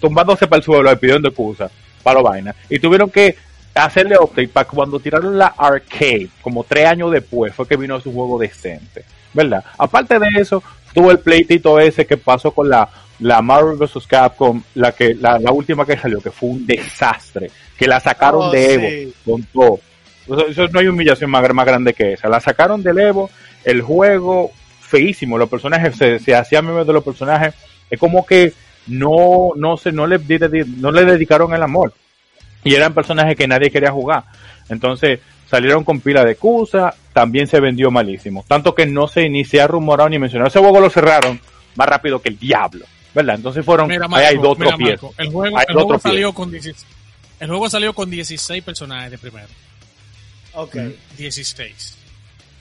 tumbándose para el suelo y pidiendo excusa para la vaina. Y tuvieron que hacerle update para cuando tiraron la arcade, como tres años después, fue que vino su juego decente, ¿verdad? Aparte de eso, tuvo el pleitito ese que pasó con la, la Marvel vs. Capcom, la que, la, la última que salió, que fue un desastre, que la sacaron Oh, de Evo sí. con todo. Eso, eso no hay humillación más, más grande que esa. La sacaron del Evo, el juego feísimo, los personajes, se, se hacían memes de los personajes, es como que no, no se, no le, no le dedicaron el amor. Y eran personajes que nadie quería jugar. Entonces, salieron con pila de excusa, también se vendió malísimo. Tanto que no se, ni se ha rumorado ni mencionado. Ese juego lo cerraron más rápido que el diablo. ¿Verdad? Entonces fueron, Mira, ahí hay dos mira. Marco, el juego, Hay el juego salió con 16, el juego salió con 16 personajes de primero. Ok. 16.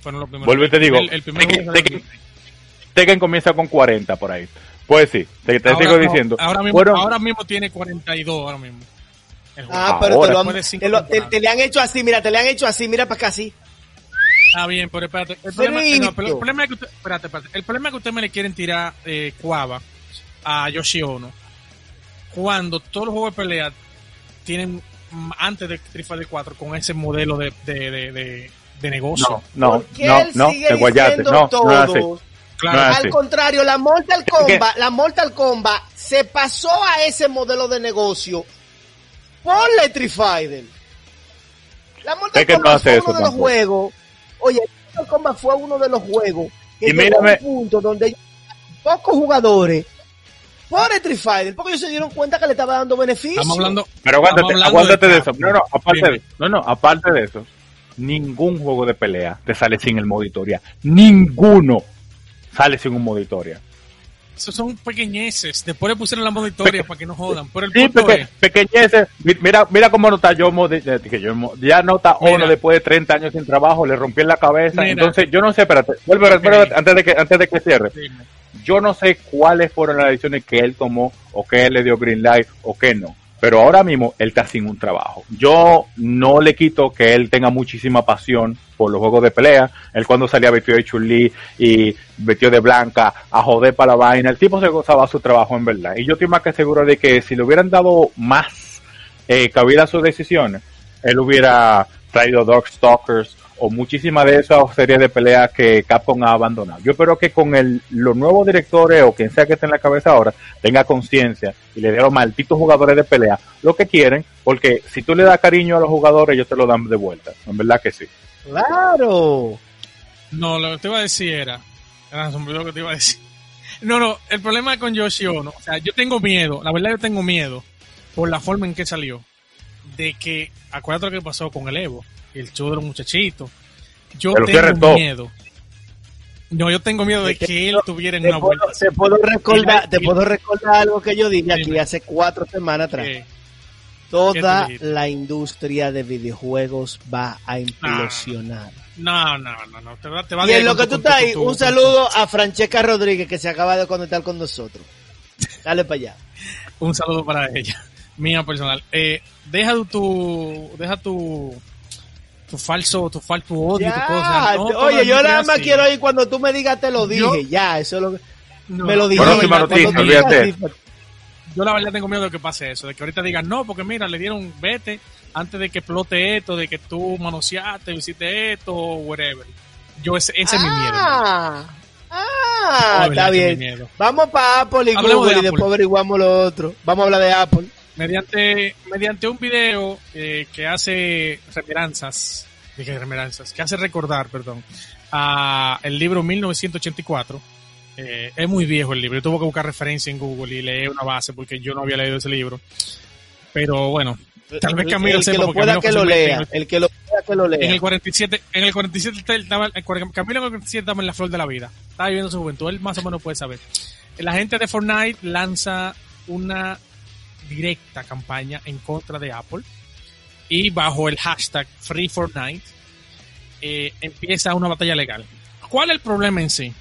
Fueron los primeros. Vuelvo y te digo, El, el Tekken- Tekken- Tekken comienza con 40 por ahí. Pues sí, te, te Ahora sigo no, diciendo. Ahora mismo, Fueron- ahora mismo tiene 42 ahora mismo. El juego. Ah, pero te, lo han- te lo- te- te le han hecho así, mira, te le han hecho así, mira para acá así. Está bien, pero espérate. El problema, no, el problema es que usted, espérate, espérate. El problema es que ustedes me le quieren tirar eh, cuava a Yoshi Ono cuando todos los juegos de pelea tienen mm, antes de Street Fighter 4 con ese modelo de, de, de, de, de negocio. No, no, ¿Por qué no, él no, te guayaste. No, no todos? claro. No Al contrario, la Mortal Kombat, la Mortal Kombat se pasó a ese modelo de negocio por la Street Fighter. La Mortal no Kombat hace fue eso uno de los juegos. Oye, Mortal Kombat fue uno de los juegos que Y llegó a mírame- un punto donde pocos jugadores por Street Fighter, porque ellos se dieron cuenta que le estaba dando beneficio. Estamos hablando. Pero aguántate, aguántate de, eso. Capcom. No, no, aparte de, no, no, aparte de eso, ningún juego de pelea te sale sin el modo historia. Ninguno sale sin un modo historia. Esos son pequeñeces. Después le pusieron la moda historia para que no jodan. Pero el Sí, peque- es. pequeñeces. Mi- Mira, mira cómo nota yo, que yo ya nota Mira. uno después de 30 años sin trabajo, le rompí en la cabeza. Mira. Entonces, yo no sé, espérate, vuelve, espérate, antes de que, antes de que cierre. Dime. Yo no sé cuáles fueron las decisiones que él tomó, o que él le dio green light, o que no. Pero ahora mismo él está sin un trabajo. Yo no le quito que él tenga muchísima pasión por los juegos de pelea. Él cuando salía vestido de Chun-Li y vestido de blanca a joder para la vaina, el tipo se gozaba su trabajo en verdad. Y yo estoy más que seguro de que si le hubieran dado más eh, cabida a sus decisiones, él hubiera traído Darkstalkers o muchísimas de esas series de peleas que Capcom ha abandonado. Yo espero que con el, los nuevos directores o quien sea que esté en la cabeza ahora tenga conciencia y le dé a los malditos jugadores de pelea lo que quieren, porque si tú le das cariño a los jugadores, ellos te lo dan de vuelta. En verdad que sí. Claro. No, lo que te iba a decir era. Se me olvidó lo que te iba a decir. No, no, el problema con Yoshi Ono, o sea, yo tengo miedo, la verdad yo tengo miedo por la forma en que salió. De que, acuérdate lo que pasó con el Evo, el show de los muchachitos. Yo Pero tengo miedo. No, yo tengo miedo de que él tuviera en una puedo, vuelta. te puedo recordar, te puedo recordar algo que yo dije aquí hace cuatro semanas atrás. Toda la industria de videojuegos va a implosionar. no, no, no, no, te va, te va y a en lo que tú estás ahí, un saludo a Francesca Rodríguez que se acaba de conectar con nosotros. Dale para allá. [LAUGHS] Un saludo para ella, mía personal. Eh, deja tu, deja tu, tu falso, tu falso odio, Ya, tu cosa. No, oye, yo nada más así. quiero ir cuando tú me digas te lo dije. Yo- ya, eso es lo que No, me lo. Próxima noticia, olvídate. pues, Yo la verdad tengo miedo de que pase eso, de que ahorita digan, no, porque mira, le dieron vete antes de que explote esto, de que tú manoseaste, hiciste esto, whatever. Yo, ese, ese es mi miedo. Ah, ah, está bien. Vamos para Apple y Hablemos Google de y después averiguamos lo otro. Vamos a hablar de Apple. Mediante, mediante un video eh, que hace remeranzas, dije remeranzas, que hace recordar, perdón, a el libro 1984. Eh, es muy viejo el libro, yo tuve que buscar referencia en Google y leer una base porque yo no había leído ese libro. Pero bueno, Tal vez Camilo el que sepa, lo pueda Camilo que lo lea. en el- El que lo pueda que lo en lea. el 47, en el 47 está- estaba, el Camilo en el 47 estaba en la flor de la vida. Estaba viviendo su juventud. Él más o menos puede saber. La gente de Fortnite lanza una directa campaña en contra de Apple y bajo el hashtag Free Fortnite eh, empieza una batalla legal. ¿Cuál es el problema en sí?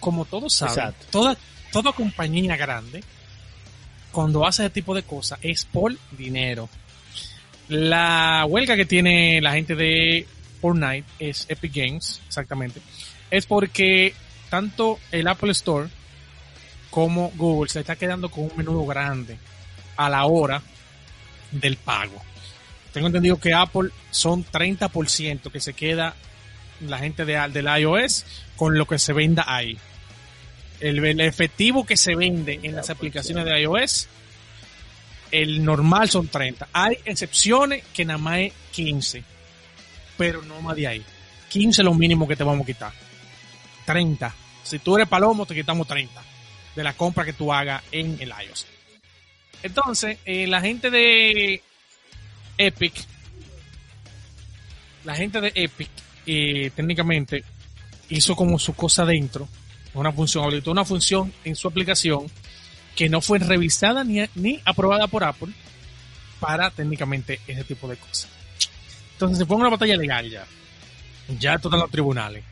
Como todos saben, Exacto. toda, toda compañía grande, cuando hace ese tipo de cosas, es por dinero. La huelga que tiene la gente de Fortnite es Epic Games, exactamente. Es porque tanto el Apple Store como Google se está quedando con un menudo grande a la hora del pago. Tengo entendido que Apple son 30% que se queda la gente de, del iOS con lo que se venda ahí. El, el efectivo que se vende en las aplicaciones de iOS, el normal son 30. Hay excepciones que nada más es 15, pero no más de ahí. 15 es lo mínimo que te vamos a quitar. 30. Si tú eres palomo, te quitamos 30 de la compra que tú hagas en el iOS. Entonces, eh, la gente de Epic, la gente de Epic, eh, técnicamente hizo como su cosa dentro, una función, habilitó una función en su aplicación que no fue revisada ni, ni aprobada por Apple para técnicamente ese tipo de cosas. Entonces se pone una batalla legal ya. Ya en los tribunales.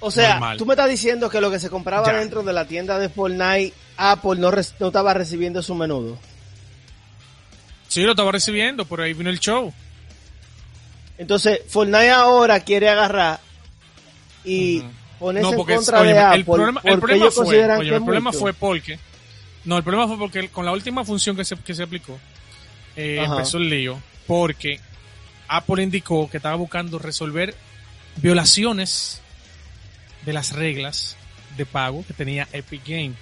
O sea, Normal. tú me estás diciendo que lo que se compraba Ya. dentro de la tienda de Fortnite, Apple no, res- no estaba recibiendo su menudo. Sí, lo estaba recibiendo, pero ahí vino el show. Entonces, Fortnite ahora quiere agarrar y Ujú. ponerse No, porque en contra de Apple el problema, el fue, el problema mucho. porque no, el problema fue porque con la última función que se, que se aplicó eh, empezó el lío porque Apple indicó que estaba buscando resolver violaciones de las reglas de pago que tenía Epic Game.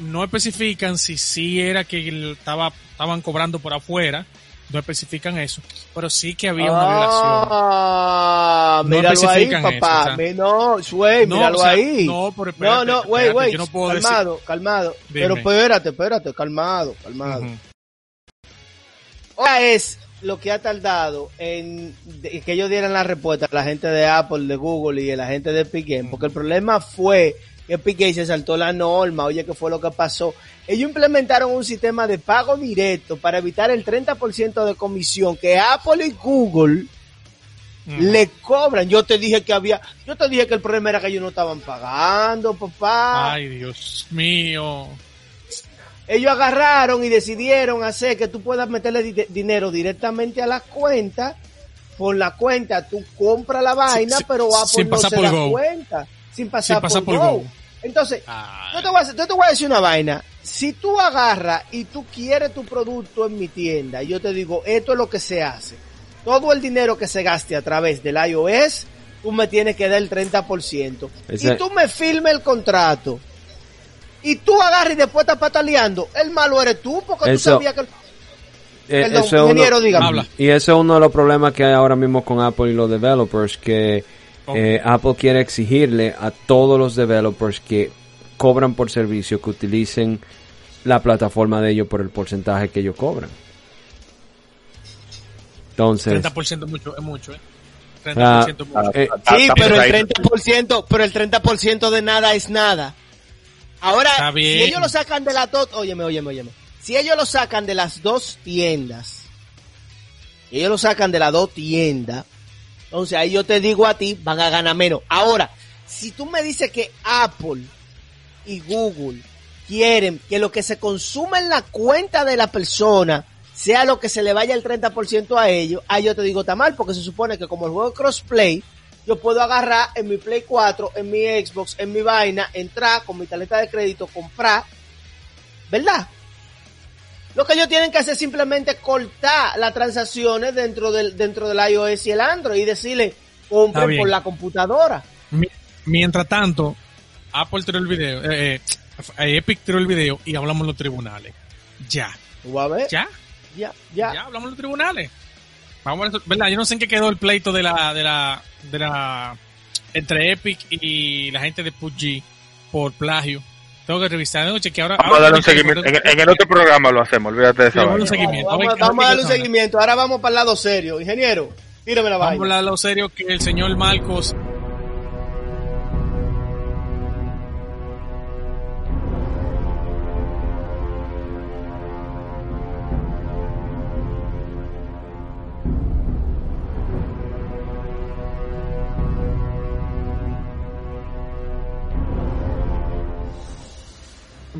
No especifican si sí era que estaba, estaban cobrando por afuera, no especifican eso, pero sí que había una relación. Ah, No míralo ahí, eso, papá. o sea. Mi- no, güey, No, míralo o sea, ahí. no, pero no, espérate, no, güey, güey. no puedo decir- calmado, calmado. Dime. Pero espérate, espérate, calmado, calmado. Ahora es lo que ha tardado en que ellos dieran la respuesta a la gente de Apple, de Google y de la gente de Epic Game, porque el problema fue que Game se saltó la norma, oye, ¿qué fue lo que pasó? Ellos implementaron un sistema de pago directo para evitar el 30% de comisión que Apple y Google le cobran. Yo te dije que había, yo te dije que el problema era que ellos no estaban pagando, papá. Ay, Dios mío. Ellos agarraron y decidieron hacer que tú puedas meterle di- dinero directamente a la cuenta. Por la cuenta tú compras la vaina, sí, pero Apple no se por da Go. cuenta. Sin pasar, Sin pasar por, por Go. Go. Entonces, yo te, voy a, yo te voy a decir una vaina. Si tú agarras y tú quieres tu producto en mi tienda, yo te digo, esto es lo que se hace. Todo el dinero que se gaste a través del iOS, tú me tienes que dar el 30%. Ese- Y tú me firmes el contrato. Y tú agarras y después estás pataleando. El malo eres tú, porque Eso- tú sabías que... Eh, Perdón, eso es uno- ingeniero, dígame. Habla. Y eso es uno de los problemas que hay ahora mismo con Apple y los developers, que Eh, Apple quiere exigirle a todos los developers que cobran por servicio que utilicen la plataforma de ellos por el porcentaje que ellos cobran. Entonces, 30% es mucho, es mucho, ¿eh? 30% Ah, es mucho. eh, Sí, Está- pero el ahí. 30%, pero el 30% de nada es nada. Ahora, si ellos lo sacan de las dos, óyeme, óyeme, óyeme. Si ellos lo sacan de las dos tiendas, si ellos lo sacan de las dos tiendas, entonces ahí yo te digo a ti, van a ganar menos. Ahora, si tú me dices que Apple y Google quieren que lo que se consuma en la cuenta de la persona sea lo que se le vaya el 30% a ellos, ahí yo te digo está mal, porque se supone que como el juego crossplay, yo puedo agarrar en mi Play 4, en mi Xbox, en mi vaina, entrar con mi tarjeta de crédito, comprar, ¿verdad? Lo que ellos tienen que hacer es simplemente cortar las transacciones dentro del, dentro del iOS y el Android y decirle, compren por la computadora. Mi- Mientras tanto, Apple tiró el video, eh, eh, eh, Epic tiró el video y hablamos en los tribunales. Ya, ¿Tú a ver? ya, Ya, ya. ya, hablamos en los tribunales. Vamos a ver, ¿verdad? Yo no sé en qué quedó el pleito de la, de la, de la, entre Epic y la gente de PUBG por plagio. Tengo que revisar, tengo que chequear ahora. Vamos a ahora darle un seguimiento. En, en el otro programa lo hacemos, olvídate de esa Vamos a vaina. un seguimiento. Vamos, A vamos darle un seguimiento. Ahora vamos para el lado serio. Ingeniero, tírame la Vamos a vaina. hablar de lo serio que el señor Marcos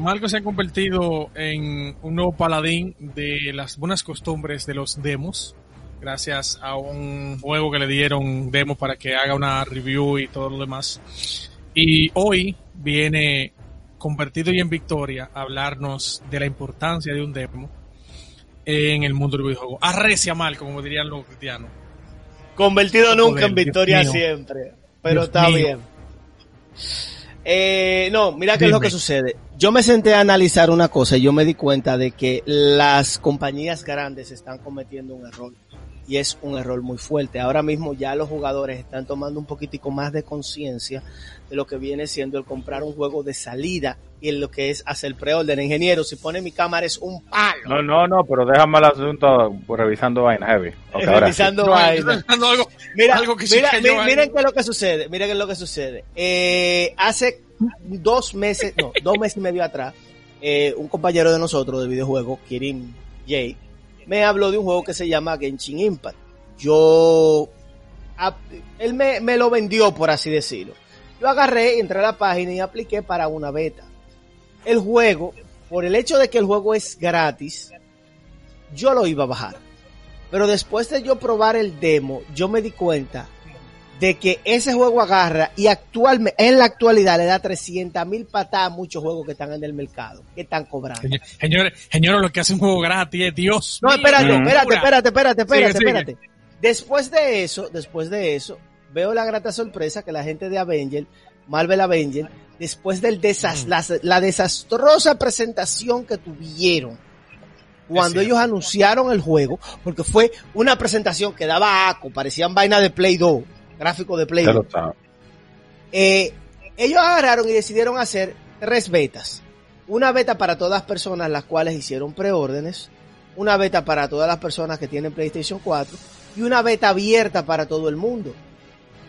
Marcos se ha convertido en un nuevo paladín de las buenas costumbres de los demos, gracias a un juego que le dieron demo para que haga una review y todo lo demás. Y hoy viene convertido y en victoria a hablarnos de la importancia de un demo en el mundo del videojuego. Arrecia mal, como dirían los cristianos. Convertido nunca en victoria siempre. Pero Dios está mío. bien. Eh, no, mira qué es lo que sucede. Yo me senté a analizar una cosa y yo me di cuenta de que las compañías grandes están cometiendo un error. Y es un error muy fuerte. Ahora mismo ya los jugadores están tomando un poquitico más de conciencia de lo que viene siendo el comprar un juego de salida y en lo que es hacer preorden. Ingeniero, si pone mi cámara es un palo. No, no, no, pero déjame el asunto revisando vaina, heavy. Sí. Revisando No, vaina. estoy hablando algo, Mira, algo que sí mira, que mi- yo- miren qué es lo que sucede, miren qué es lo que sucede. Eh, hace dos meses, no, dos meses y medio atrás, eh, un compañero de nosotros de videojuegos, Kirin Jake, me habló de un juego que se llama Genshin Impact. Yo, él me, me lo vendió, por así decirlo. Yo agarré, entré a la página y apliqué para una beta. El juego, por el hecho de que el juego es gratis, yo lo iba a bajar. Pero después de yo probar el demo, yo me di cuenta de que ese juego agarra y actualmente, en la actualidad le da 300 mil patadas a muchos juegos que están en el mercado, que están cobrando. Señor- Señores, señores, lo que hace un juego gratis es Dios. No, espérate, espérate, espérate, espérate, espérate, Sigue, sigue. espérate. Después de eso, después de eso, veo la grata sorpresa que la gente de Avenger, Marvel Avenger, después del desas la, la desastrosa presentación que tuvieron cuando ellos anunciaron el juego, porque fue una presentación que daba aco, parecían vaina de Play 2, gráfico de Play Ya 2. lo sabe. Eh, ellos agarraron y decidieron hacer tres betas. Una beta para todas las personas las cuales hicieron preórdenes, una beta para todas las personas que tienen PlayStation 4 y una beta abierta para todo el mundo.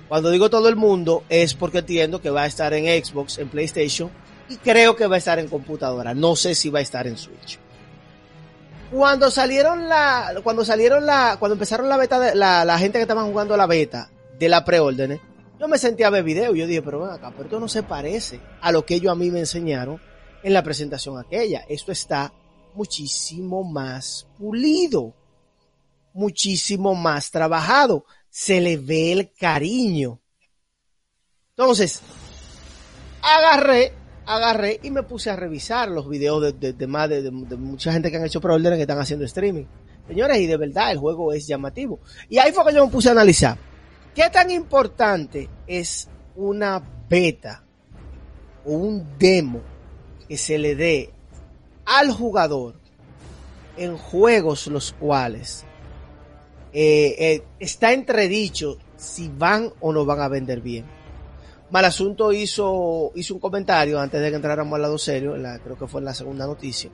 Cuando digo todo el mundo es porque entiendo que va a estar en Xbox, en PlayStation y creo que va a estar en computadora. No sé si va a estar en Switch. Cuando salieron la, cuando salieron la, cuando empezaron la beta, de, la, la gente que estaban jugando la beta de la preórdenes, yo me sentí a ver video y yo dije, pero ven acá, pero esto no se parece a lo que ellos a mí me enseñaron en la presentación aquella. Esto está muchísimo más pulido, muchísimo más trabajado. Se le ve el cariño. Entonces, agarré, agarré y me puse a revisar los videos de, de, más de mucha gente que han hecho preórdenes que están haciendo streaming. Señores, y de verdad el juego es llamativo. Y ahí fue que yo me puse a analizar. ¿Qué tan importante es una beta o un demo que se le dé al jugador en juegos los cuales eh, eh, está entredicho si van o no van a vender bien? Malasunto hizo, hizo un comentario antes de que entráramos al lado serio, en la, creo que fue en la segunda noticia,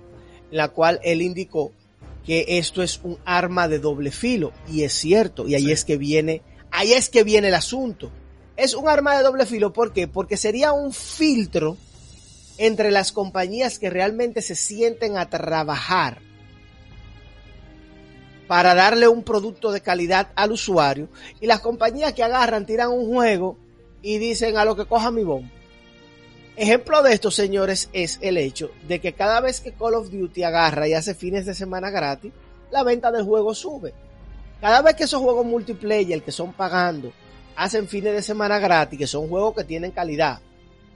en la cual él indicó que esto es un arma de doble filo, y es cierto, y ahí Sí. es que viene, ahí es que viene el asunto. Es un arma de doble filo, ¿por qué? Porque sería un filtro entre las compañías que realmente se sienten a trabajar para darle un producto de calidad al usuario y las compañías que agarran, tiran un juego y dicen a lo que coja mi bomba. Ejemplo de esto, señores, es el hecho de que cada vez que Call of Duty agarra y hace fines de semana gratis, la venta del juego sube. Cada vez que esos juegos multiplayer que son pagando hacen fines de semana gratis, que son juegos que tienen calidad,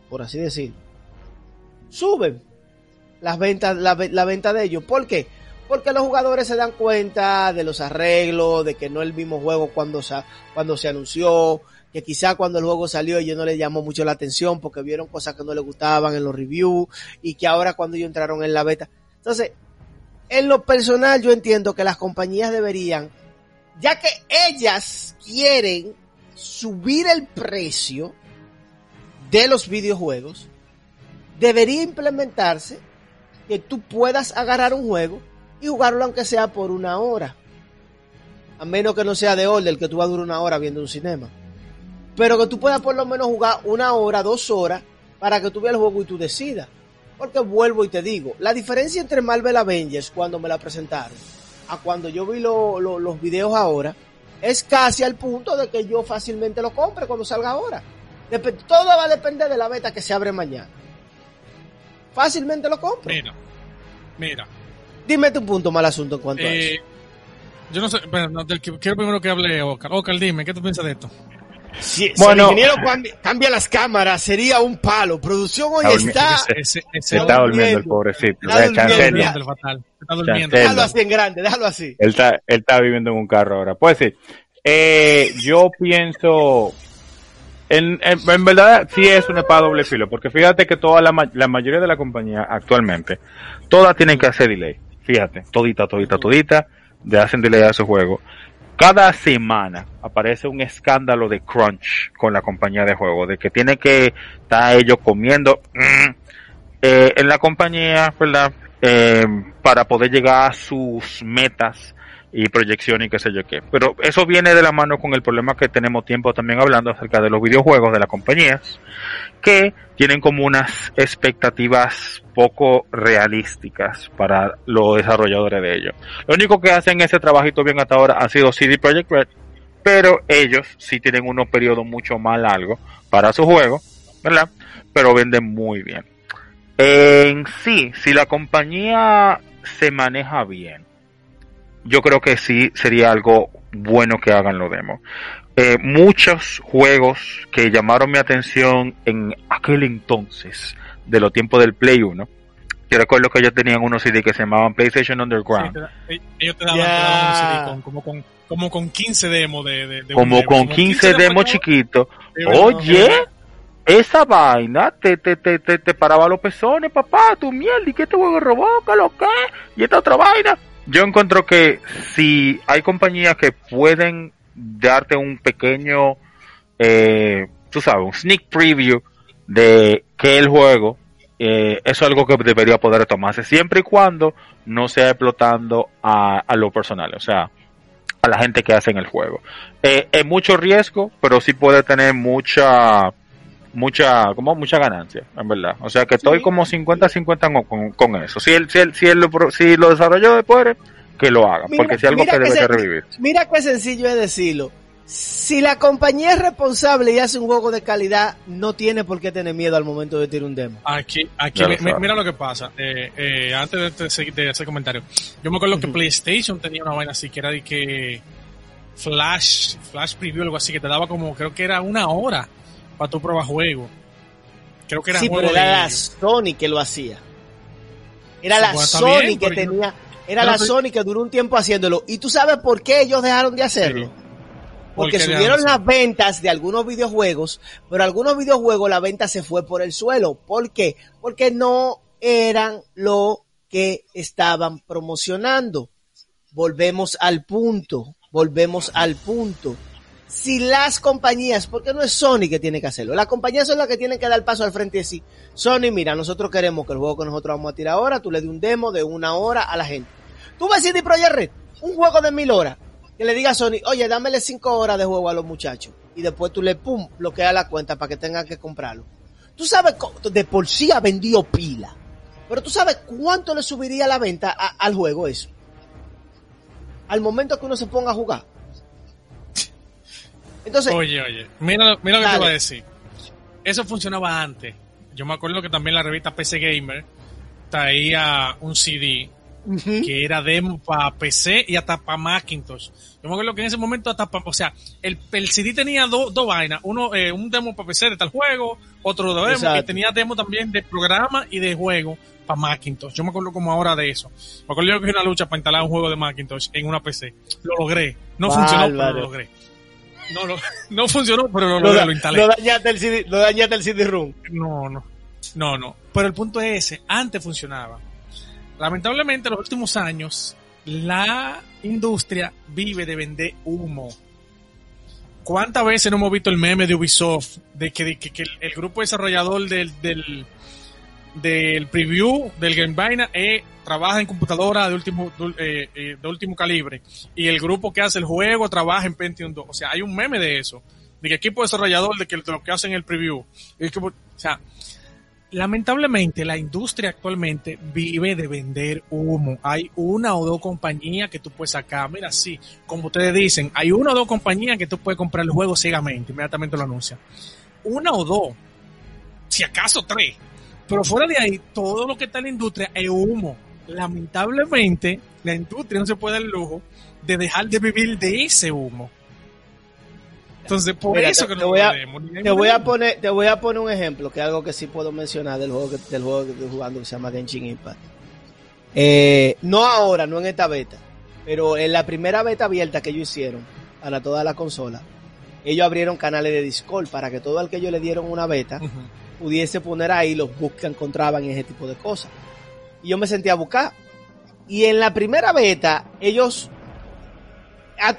por así decirlo, suben las ventas, la, ve- la venta de ellos. ¿Por qué? Porque los jugadores se dan cuenta de los arreglos, de que no es el mismo juego cuando se, cuando se anunció, que quizá cuando el juego salió ellos no les llamó mucho la atención porque vieron cosas que no les gustaban en los reviews y que ahora cuando ellos entraron en la beta. Entonces, en lo personal yo entiendo que las compañías deberían, ya que ellas quieren subir el precio de los videojuegos, debería implementarse que tú puedas agarrar un juego y jugarlo aunque sea por una hora. A menos que no sea de orden, que tú vas a durar una hora viendo un cinema. Pero que tú puedas por lo menos jugar una hora, dos horas, para que tú veas el juego y tú decidas. Porque vuelvo y te digo, la diferencia entre Marvel Avengers cuando me la presentaron a cuando yo vi lo- lo- los videos ahora es casi al punto de que yo fácilmente lo compre cuando salga ahora. Dep- todo va a depender de la beta que se abre mañana. Fácilmente lo compro. Mira, mira. Dime tu punto mal asunto en cuanto a Eh, eso. yo no sé, pero no, del que- quiero primero que hable dime, ¿qué tú piensas de esto? Si, bueno. el ingeniero cambia, cambia las cámaras, sería un palo. Producción hoy Está está. Ese, ese, Se ese está durmiendo. durmiendo el pobrecito. Está durmiendo. chancela. durmiendo el fatal. Está durmiendo. Chancela. Déjalo así en grande, déjalo así. Él está, él está viviendo en un carro ahora. Pues sí. Eh, yo pienso. En, en, en verdad, sí es una espada doble filo. Porque fíjate que toda la, ma- la mayoría de la compañía actualmente, todas tienen que hacer delay. Fíjate, todita, todita, todita, de hacen delay a su juego. Cada semana aparece un escándalo de crunch con la compañía de juego, de que tiene que estar ellos comiendo mm, eh, en la compañía, ¿verdad? Eh, para poder llegar a sus metas y proyecciones y qué sé yo qué. Pero eso viene de la mano con el problema que tenemos tiempo también hablando acerca de los videojuegos de las compañías, que tienen como unas expectativas poco realísticas para los desarrolladores de ellos. Lo único que hacen ese trabajito bien hasta ahora ha sido CD Projekt Red, pero ellos sí tienen unos periodos mucho más largos para su juego, ¿verdad? Pero venden muy bien. En sí, si la compañía se maneja bien, yo creo que sí sería algo bueno que hagan los demos. Eh, muchos juegos que llamaron mi atención en aquel entonces, de los tiempos del Play 1, yo recuerdo que ellos tenían unos CD que se llamaban PlayStation Sí, Underground. te da- eh, ellos te daban, Ya. te daban un CD con, como, con, como con 15 demos de, de, de un como demo, con 15 demos demos chiquitos. Oye, esa vaina te, te, te, te, te paraba los pezones, papá, tu mierda, ¿y qué te juego robó? ¿Qué lo que? ¿Y esta otra vaina? Yo encuentro que si hay compañías que pueden darte un pequeño, eh, tú sabes, un sneak preview de que el juego, eh, eso es algo que debería poder tomarse siempre y cuando no sea explotando a, lo personal, o sea, a la gente que hace en el juego. Eh, es mucho riesgo, pero sí puede tener mucha, mucha, como mucha ganancia, en verdad. O sea que estoy como 50-50 con, con, eso. Si el, si el, si el, si lo desarrolló después, que lo haga, Mira- porque si algo que que debe se- revivir. Mira qué sencillo es decirlo. Si la compañía es responsable y hace un juego de calidad, no tiene por qué tener miedo al momento de tirar un demo. Aquí, aquí lo mi- mira lo que pasa. Eh, eh, antes de, de de hacer comentario, yo me acuerdo que Ujú. PlayStation tenía una vaina así que era de que Flash, Flash Preview, algo así, que te daba como, creo que era una hora para tu probar juego. Creo que era sí, juego pero de era la. Sony que lo hacía. Era Sí, la está Sony bien, que yo- tenía, era la Sony que duró un tiempo haciéndolo. ¿Y tú sabes por qué ellos dejaron de hacerlo? Sí. Porque ¿Por qué subieron las ventas de algunos videojuegos, pero algunos videojuegos la venta se fue por el suelo. ¿Por qué? Porque no eran lo que estaban promocionando. Volvemos al punto, volvemos al punto. Si las compañías, porque no es Sony que tiene que hacerlo, las compañías son las que tienen que dar paso al frente y decir, Sony, mira, nosotros queremos que el juego que nosotros vamos a tirar ahora, tú le des un demo de una hora a la gente. Tú vas a Projekt Red, un juego de mil horas, que le diga a Sony, oye, dámele cinco horas de juego a los muchachos. Y después tú le, pum, bloquea la cuenta para que tengan que comprarlo. Tú sabes, de por sí ha vendido pila. Pero tú sabes cuánto le subiría la venta al juego eso. Al momento que uno se ponga a jugar. Entonces, Oye, oye, mira, mira lo que Dale. te voy a decir. Eso funcionaba antes. Yo me acuerdo que también la revista PC Gamer traía un CD que era demo para PC y hasta para Macintosh. Yo me acuerdo que en ese momento hasta pa- o sea, el, el CD tenía dos dos vainas, uno eh, un demo para PC de tal juego, otro demo Exacto. y tenía demo también de programa y de juego para Macintosh. Yo me acuerdo como ahora de eso. Me acuerdo yo que hice una lucha para instalar un juego de Macintosh en una PC. Lo logré. No funcionó, pero lo logré. No, lo- [LAUGHS] no funcionó, pero lo lo, da- lo instalé. lo dañaste el CD, lo dañaste el CD room. No, no. No, no. Pero el punto es ese. Antes funcionaba. Lamentablemente, en los últimos años, la industria vive de vender humo. ¿Cuántas veces no hemos visto el meme de Ubisoft de que, de que- que el, el grupo desarrollador del, del, del preview del Game Vaina eh, trabaja en computadora de último, eh, eh, de último calibre y el grupo que hace el juego trabaja en Pentium 2? O sea, hay un meme de eso. De que equipo desarrollador de que de lo que hacen el preview. Que, o sea, lamentablemente la industria actualmente vive de vender humo. Hay una o dos compañías que tú puedes sacar. Mira, sí, como ustedes dicen, hay una o dos compañías que tú puedes comprar el juego ciegamente, inmediatamente lo anuncian. Una o dos, si acaso tres. Pero fuera de ahí, todo lo que está en la industria es humo. Lamentablemente, la industria no se puede dar el lujo de dejar de vivir de ese humo. Entonces, por Mira, eso te- que te no voy podemos Te voy a poner, te voy a poner un ejemplo, que es algo que sí puedo mencionar del juego que, del juego que estoy jugando que se llama Genshin Impact. Eh, no ahora, no en esta beta, pero en la primera beta abierta que ellos hicieron para toda la consola, ellos abrieron canales de Discord para que todo el que ellos le dieron una beta pudiese poner ahí los bugs que encontraban y ese tipo de cosas. Y yo me sentía a buscar. Y en la primera beta, ellos,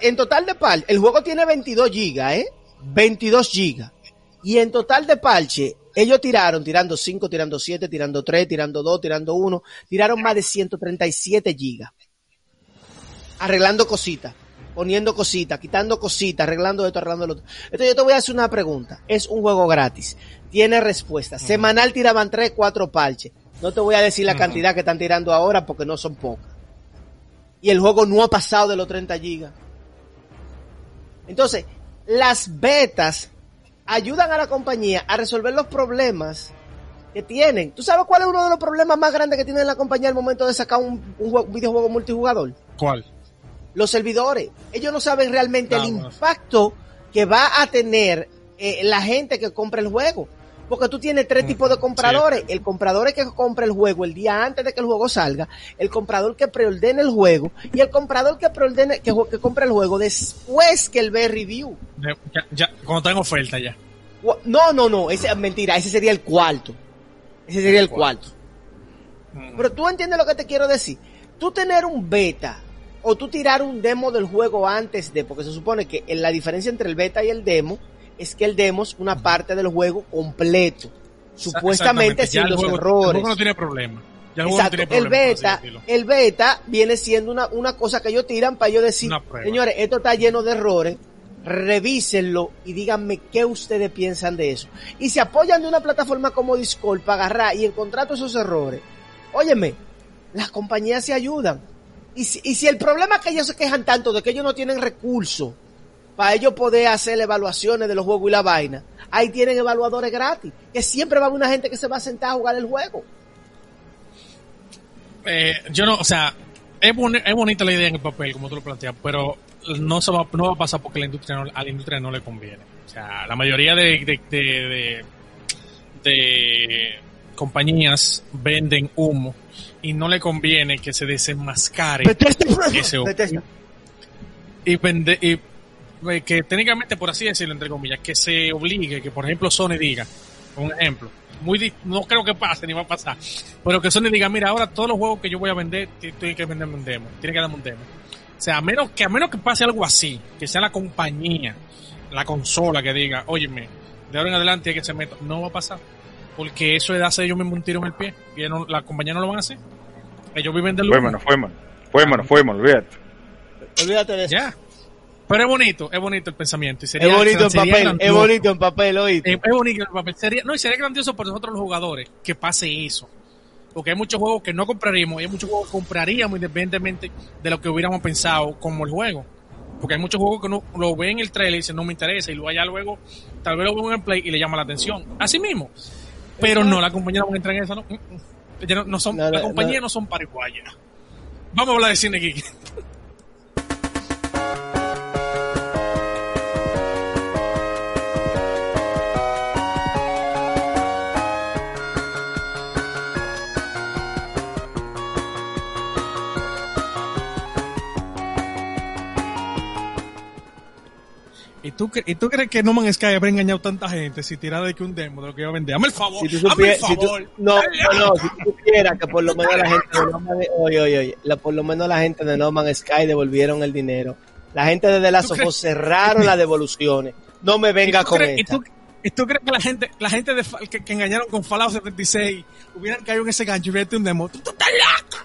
en total de parche, el juego tiene 22 gigas, ¿eh? 22 gigas. Y en total de parche, ellos tiraron, tirando 5, tirando 7, tirando 3, tirando 2, tirando 1, tiraron más de 137 gigas. Arreglando cositas, poniendo cositas, quitando cositas, arreglando esto, arreglando lo otro. Entonces yo te voy a hacer una pregunta. Es un juego gratis. Tiene respuesta. Semanal tiraban 3, 4 parches. No te voy a decir la cantidad que están tirando ahora porque no son pocas. Y el juego no ha pasado de los 30 gigas. Entonces, las betas ayudan a la compañía a resolver los problemas que tienen. ¿Tú sabes cuál es uno de los problemas más grandes que tiene la compañía al momento de sacar un, un jue- videojuego multijugador? ¿Cuál? Los servidores. Ellos no saben realmente Ah, el impacto que va a tener eh, la gente que compra el juego. Porque tú tienes tres Mm, tipos de compradores. El comprador que compra el juego el día antes de que el juego salga, el comprador que preordena el juego y el comprador que preordena, que, que compra el juego después que él ve review. Ya, ya, cuando en oferta ya. No, no, no, ese, mentira, ese sería el cuarto. Ese sería el cuarto. Pero tú entiendes lo que te quiero decir. Tú tener un beta o tú tirar un demo del juego antes de, porque se supone que la diferencia entre el beta y el demo es que el demo es una parte del juego completo, supuestamente sin el los juego- El errores. juego no tiene problema. Ya el juego no Exacto, tiene el problema, beta, el beta viene siendo una, una cosa que ellos tiran para ellos decir, señores, esto está lleno de errores, revísenlo y díganme qué ustedes piensan de eso. Y se apoyan de una plataforma como Discord para agarrar y encontrar todos esos errores. Óyeme, las compañías se ayudan. Y si, y si el problema es que ellos se quejan tanto de que ellos no tienen recursos para ellos poder hacer evaluaciones de los juegos y la vaina, ahí tienen evaluadores gratis, que siempre va a haber una gente que se va a sentar a jugar el juego. Eh, yo no, o sea, es, boni- es bonita la idea en el papel, como tú lo planteas, pero no, se va, no va a pasar porque la industria no- a la industria no le conviene. O sea, la mayoría de, de, de, de- de compañías venden humo y no le conviene que se desenmascare ese humo. Y vende y que técnicamente por así decirlo entre comillas que se obligue que por ejemplo Sony diga un ejemplo muy no creo que pase ni va a pasar pero que Sony diga mira ahora todos los juegos que yo voy a vender ti- tienen que venderme un demo tienen que darme un demo o sea a menos que a menos que pase algo así que sea la compañía la consola que diga óyeme de ahora en adelante hay que se meta no va a pasar porque eso es darse ellos mismos un tiro en el pie y no- la compañía no lo van a hacer ellos viven del humo. Fuémonos, fuémonos. Fuémonos, fuémonos, olvídate. Olvídate de eso. Ya. Pero es bonito, es bonito el pensamiento. Y sería, Es bonito en papel, es bonito en papel, oíste. Es bonito el papel. Sería, no, y sería grandioso por nosotros los jugadores que pase eso. Porque hay muchos juegos que no compraríamos y hay muchos juegos que compraríamos independientemente de lo que hubiéramos pensado como el juego. Porque hay muchos juegos que uno lo ve en el trailer y dice no me interesa y luego allá luego tal vez lo ve en el play y le llama la atención. Así mismo. Pero no, la compañía no va a entrar en eso. No, Mm, mm. No, no son, No, la compañía no. no, son paraguayas. Vamos a hablar de cine geek. [LAUGHS] ¿Y tú, ¿Y tú crees que No Man's Sky habrá engañado tanta gente si tirara de que un demo de lo que iba a vender? Hazme el favor, Si tú hazme el supieras, si tú- favor. no, no, no, si tú supieras que por lo menos la gente de No Man's oye, oye, oye, la- por lo menos la gente de No Man's Sky devolvieron el dinero. La gente de The Last cerraron las devoluciones. No me venga ¿Y tú con crees- y esta. tú- ¿Y tú crees que la gente, la gente de, que, que engañaron con Fallout 76 hubieran caído en ese gancho y un demo? ¡Tú, tú estás loco!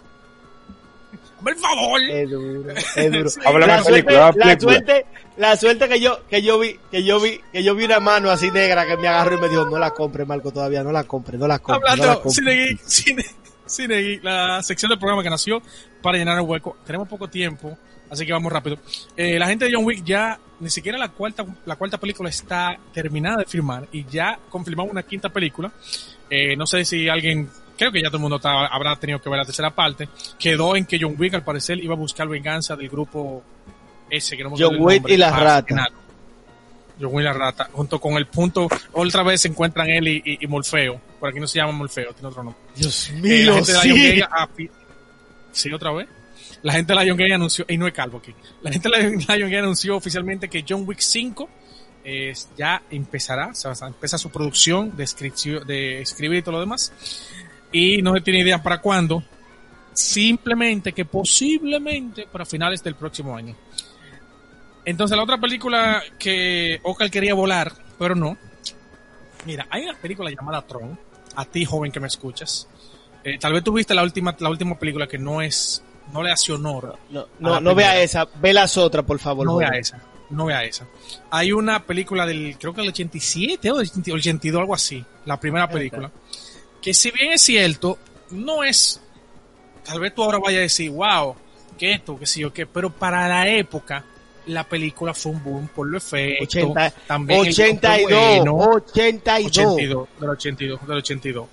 ¡Hazme el favor! Es duro, es duro. [LAUGHS] Sí. La, de suerte, película, la suerte, la suerte que yo, que yo vi, que yo vi, que yo vi una mano así negra que me agarró y me dijo, no la compre, Marco, todavía, no la compre, no la compre, no la Hablando, compre. Cine Geek, [LAUGHS] Cine, Cine Geek, la sección del programa que nació para llenar el hueco. Tenemos poco tiempo, así que vamos rápido. Eh, la gente de John Wick ya, ni siquiera la cuarta, la cuarta película está terminada de filmar y ya confirmamos una quinta película. Eh, no sé si alguien, creo que ya todo el mundo está- habrá tenido que ver la tercera parte. Quedó en que John Wick al parecer iba a buscar venganza del grupo ese que no me John Wick nombre, y la para rata. John Wick y la rata, junto con el punto, otra vez se encuentran él y, y- y Morfeo. Por aquí no se llama Morfeo, tiene otro nombre. Dios Eh, mío, la gente de sí. Sí, otra vez. La gente de Lion Gate anunció, y no es calvo aquí. La gente de Lion Lion Gate anunció oficialmente que John Wick 5 eh, ya empezará, o sea, empieza su producción de escribir y todo lo demás. Y no se tiene idea para cuándo. Simplemente que posiblemente para finales del próximo año. Entonces la otra película que Ocal quería volar, pero no. Mira, hay una película llamada Tron. A ti, joven que me escuchas. Eh, tal vez tú viste la última, la última película que no es, no le hace honor. No, no, vea esa, ve las otras, por favor. No joven. vea esa. No vea esa. Hay una película del, creo que del 87 o del 82, algo así. La primera película. Que si bien es cierto, no es, tal vez tú ahora vayas a decir, wow, que esto, que sí o qué, pero para la época, la película fue un boom por lo efecto. 80, también el guion fue 82, bueno. 82. 82, del 82, del 82.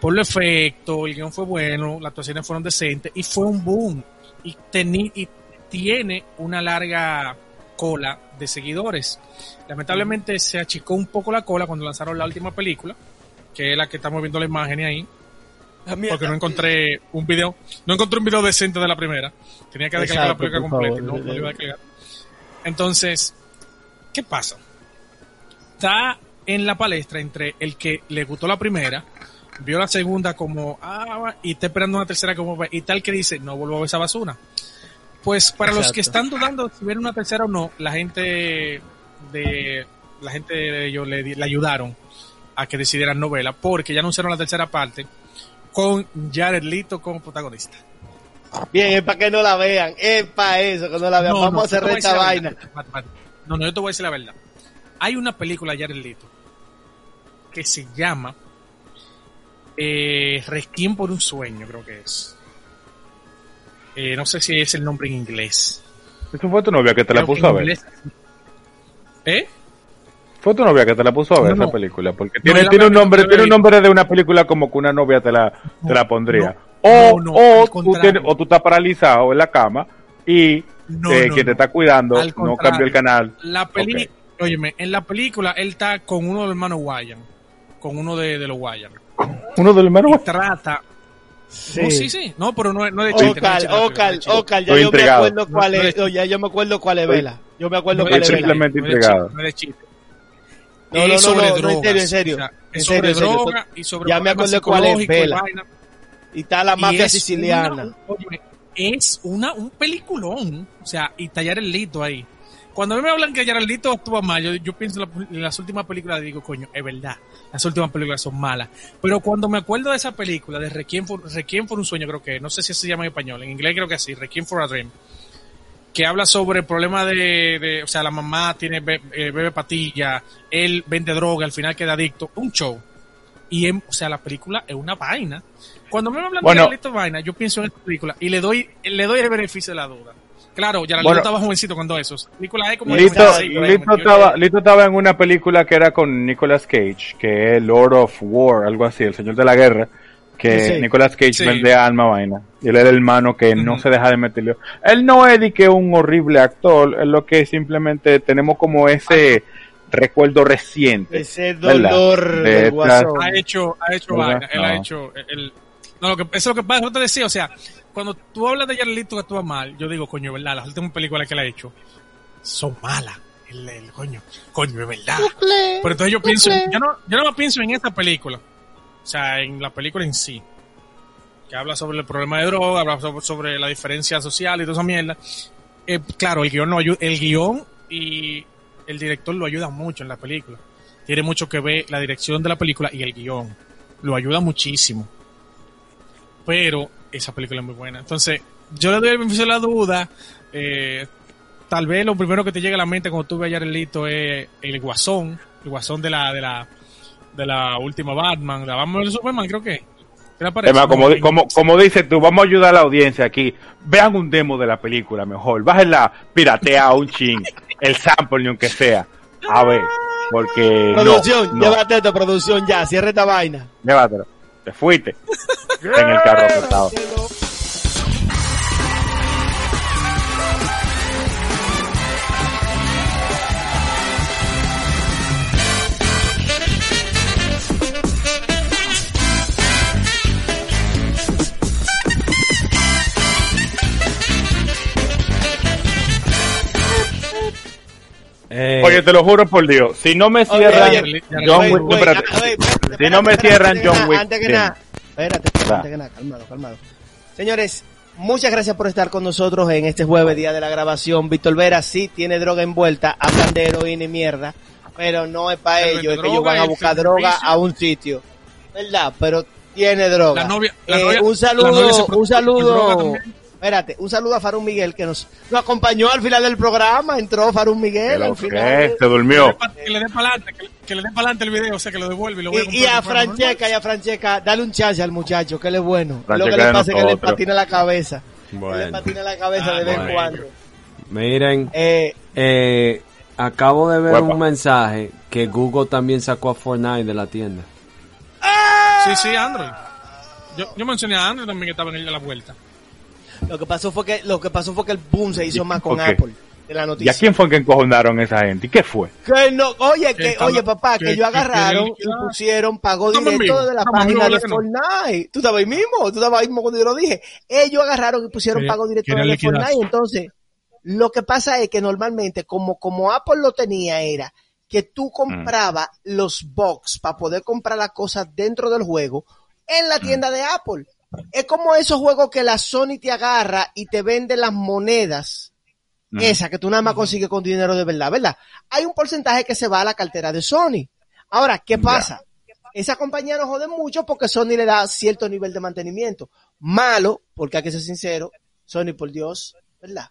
Por lo efecto, el guion fue bueno, las actuaciones fueron decentes y fue un boom. Y, teni- y tiene una larga cola de seguidores. Lamentablemente se achicó un poco la cola cuando lanzaron la última película, que es la que estamos viendo la imagen ahí, mierda. porque no encontré un video, no encontré un video decente de la primera. Tenía que descargar la película completa, y no, no iba a descargar. Entonces, ¿qué pasa? Está en la palestra entre el que le gustó la primera, vio la segunda como, ah, y está esperando una tercera como, y tal que dice, no vuelvo a ver esa basura. Pues para los que están dudando si ver una tercera o no, la gente de, la gente de ellos le, le ayudaron a que decidieran novela, porque ya anunciaron la tercera parte con Jared Leto como protagonista. Bien, es para que no la vean, es para eso que no la vean. No, Vamos no, a cerrar yo te voy esta vaina. verdad. Mate, mate. No, no, yo te voy a decir la verdad. Hay una película de Jared Leto que se llama eh, Requiem por un sueño, creo que es. Eh, no sé si es el nombre en inglés. Eso fue tu novia que te la Creo puso a en ver. inglés- ¿Eh? Fue tu novia que te la puso a ver No, esa no. película. Porque No, tiene, tiene un nombre, tiene un nombre de una película como que una novia te la, te la pondría. no, o, no, o, tú o tú estás paralizado en la cama y No, eh, no, quien te está cuidando Al no cambió el canal. La peli Ok. Óyeme, en la película él está con uno de los hermanos Wyan. Con uno de, de los Wyan. Uno de los Y menos. trata. Sí. No, sí, sí. No, pero no, es- no es de chiste. Ocal, no de Ocal. Ocal, ya Estoy yo intrigado. me acuerdo cuál No, no es, ya yo me acuerdo cuál es Vela. Yo me acuerdo No cuál es Vela. no es chiste, no es. No, no, sobre no, en drogas, serio, en serio. o sea, En es serio, sobre en serio. droga y sobre Ya me acuerdo cuál es, Vela. Y está la mafia es siciliana. una- es una, un peliculón. O sea, y tallar el lito ahí. Cuando a mí me hablan que Jared Leto actúa mal, yo, yo pienso en, la- en las últimas películas y digo, coño, es verdad, las últimas películas son malas. Pero cuando me acuerdo de esa película, de Requiem for, Requiem for un sueño, creo que, no sé si se llama en español, en inglés creo que sí, Requiem for a Dream, que habla sobre el problema de, de- o sea, la mamá tiene be- eh, bebe patilla, él vende droga, al final queda adicto, un show. Y, em- o sea, la película es una vaina. Cuando me hablan Bueno. de Jared Leto vaina, yo pienso en esta película y le doy, le doy el beneficio de la duda. Claro, Jared Bueno. Leto estaba jovencito cuando eso. La película es como Lito, 96, por ahí, Lito 98. estaba, Lito estaba en una película que era con Nicolas Cage, que es Lord of War, algo así, el señor de la guerra, que Sí. Nicolas Cage Sí. vende alma vaina. Y él era el hermano que no se deja de meterle. Él no es de que un horrible actor, es lo que simplemente tenemos como ese recuerdo reciente. Ese dolor De del estas- guasón. ha hecho, ha hecho vaina, él ha hecho, el, no, lo que, eso es lo que pasa, yo te decía, o sea, cuando tú hablas de Jared Leto que actúa mal, yo digo, coño, ¿verdad? Las últimas películas que él ha hecho son malas, el, el coño, coño, es verdad. Pero entonces yo pienso, yo no, yo no más pienso en esta película, sea, en la película en sí, que habla sobre el problema de droga, habla sobre, la diferencia social y toda esa mierda. Eh, claro, el guion, no ayu- el guion y el director lo ayudan mucho en la película. Tiene mucho que ver la dirección de la película y el guion. Lo ayuda muchísimo. Pero esa película es muy buena. Entonces, yo le doy el beneficio de la duda. eh, tal vez lo primero que te llega a la mente cuando tú ves a Jared Leto es el guasón. El guasón de la, de la, de la última Batman. La Batman de Superman, creo que. Como, como, como dices tú, vamos a ayudar a la audiencia aquí. Vean un demo de la película mejor. Bájenla, piratea un ching, el sample, ni aunque sea. A ver, porque. Producción, no, no. llévate esto, producción, ya, cierra esta vaina. Llévatelo. Te fuiste. en el carro acostado. Eh, Oye, te lo juro por Dios. Si no me cierran oye, John Wick, espérate. espérate, Si no me cierran espérate, John antes que Wick, nada, Antes que nada, espérate, antes que nada, calmado, calmado. Señores, muchas gracias por estar con nosotros en este jueves, día de la grabación. Víctor Vera sí tiene droga envuelta, hablan de heroína y mierda, pero no es para ellos, es que ellos van a buscar droga a un sitio. ¿Verdad? Pero tiene droga. La novia, la Eh, novia- un la novia saludo, un saludo. Espérate, un saludo a Farun Miguel que nos, nos acompañó al final del programa, entró Farun Miguel Pero al. Se durmió. Que le dé para adelante, que, que le dé para adelante el video, o sea, que lo devuelve y lo vuelve Y, y a Francesca, y a Francesca, dale un chance al muchacho, que él es bueno. Lo que le pasa es que le patina la cabeza. Que le bueno, patina la cabeza Ah, de vez en bueno. cuando. miren, Eh, eh, acabo de ver Guapa. un mensaje que Google también sacó a Fortnite de la tienda. Sí, sí, Android. Yo, yo mencioné a Android también que estaba en el de la vuelta. Lo que pasó fue que lo que pasó fue que el boom se hizo más con. Apple de la ¿Y a noticia. quién fue que encojonaron esa gente? ¿Y qué fue? Que no, oye, Que oye papá, que, que- ellos que agarraron y pusieron pago directo de la estamos página de. Fortnite. Tú estabas ahí mismo, tú estabas ahí mismo cuando yo lo dije. Ellos agarraron y pusieron pago directo de. Fortnite. Entonces, lo que pasa es que normalmente, como, como Apple lo tenía, era que tú comprabas los box para poder comprar las cosas dentro del juego en la tienda de Apple. Es como esos juegos que la Sony te agarra y te vende las monedas. Esa que tú nada más consigues con dinero de verdad, ¿verdad? Hay un porcentaje que se va a la cartera de Sony. Ahora, ¿qué Ya. pasa? Esa compañía no jode mucho porque Sony le da cierto nivel de mantenimiento. Malo, porque hay que ser sincero, Sony, por Dios, ¿verdad?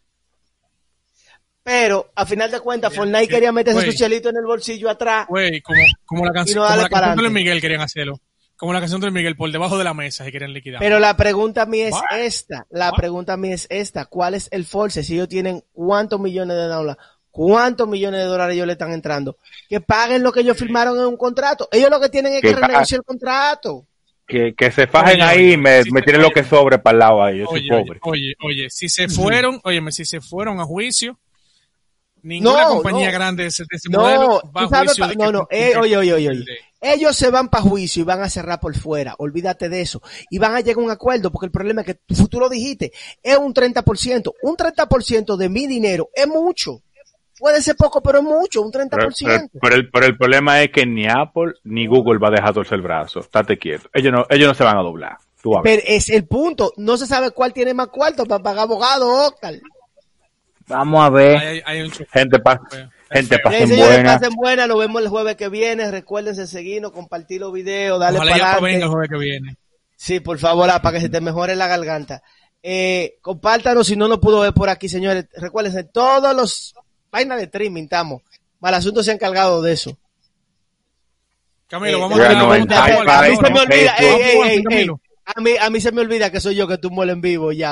Pero, a final de cuentas, Fortnite quería meterse su chelito en el bolsillo atrás. Güey, como, como la, canción no como la. Miguel querían hacerlo. Como la canción de Miguel, por debajo de la mesa se querían liquidar. Pero la pregunta mía es What? esta. La What? pregunta mía es esta. ¿Cuál es el force? Si ellos tienen cuántos millones de dólares, cuántos millones de dólares ellos le están entrando. Que paguen lo que ellos firmaron en un contrato. Ellos lo que tienen es que renegociar el contrato. Que, que se fajen Oye, ahí oye, y me, me oye. lo que sobre para el lado ahí. Yo oye, oye, pobre. oye, oye, si se fueron, óyeme, si se fueron a juicio, ninguna No, compañía no. grande de ese, de ese No, modelo va a juicio. pa- de no, que- no, eh, oye, oye, oye, oye. Ellos se van para juicio y van a cerrar por fuera. Olvídate de eso. Y van a llegar a un acuerdo porque el problema es que tú, tú lo dijiste. Es un 30%. Un 30% de mi dinero es mucho. Puede ser poco, pero es mucho. Un 30%. Pero, pero- pero el, pero el problema es que ni Apple ni Google va a dejar torcer el brazo. Estate quieto. Ellos no, ellos no se van a doblar. Tú a. Pero es el punto. No se sabe cuál tiene más cuarto para pagar abogado, Oscar. Vamos a ver. hay, hay- hay un chofer. Gente, pa-. Gente pasen Señores, buena. pasen buena. Nos vemos el jueves que viene. Recuérdense seguirnos, compartir los videos, darle Ojalá para ya adelante. venga el jueves que viene. Sí, por favor, ah, para que se te mejore la garganta. Eh, compártanos si no lo pudo ver por aquí, señores. Recuérdense, todos los vainas de streaming estamos. Mal asunto se ha encargado de eso. Camilo, Eh, vamos a no, a, mí, hi-fi, a mí se me olvida, ey, ey, ey, a mí, a mí se me olvida que soy yo que tumbo el en vivo ya.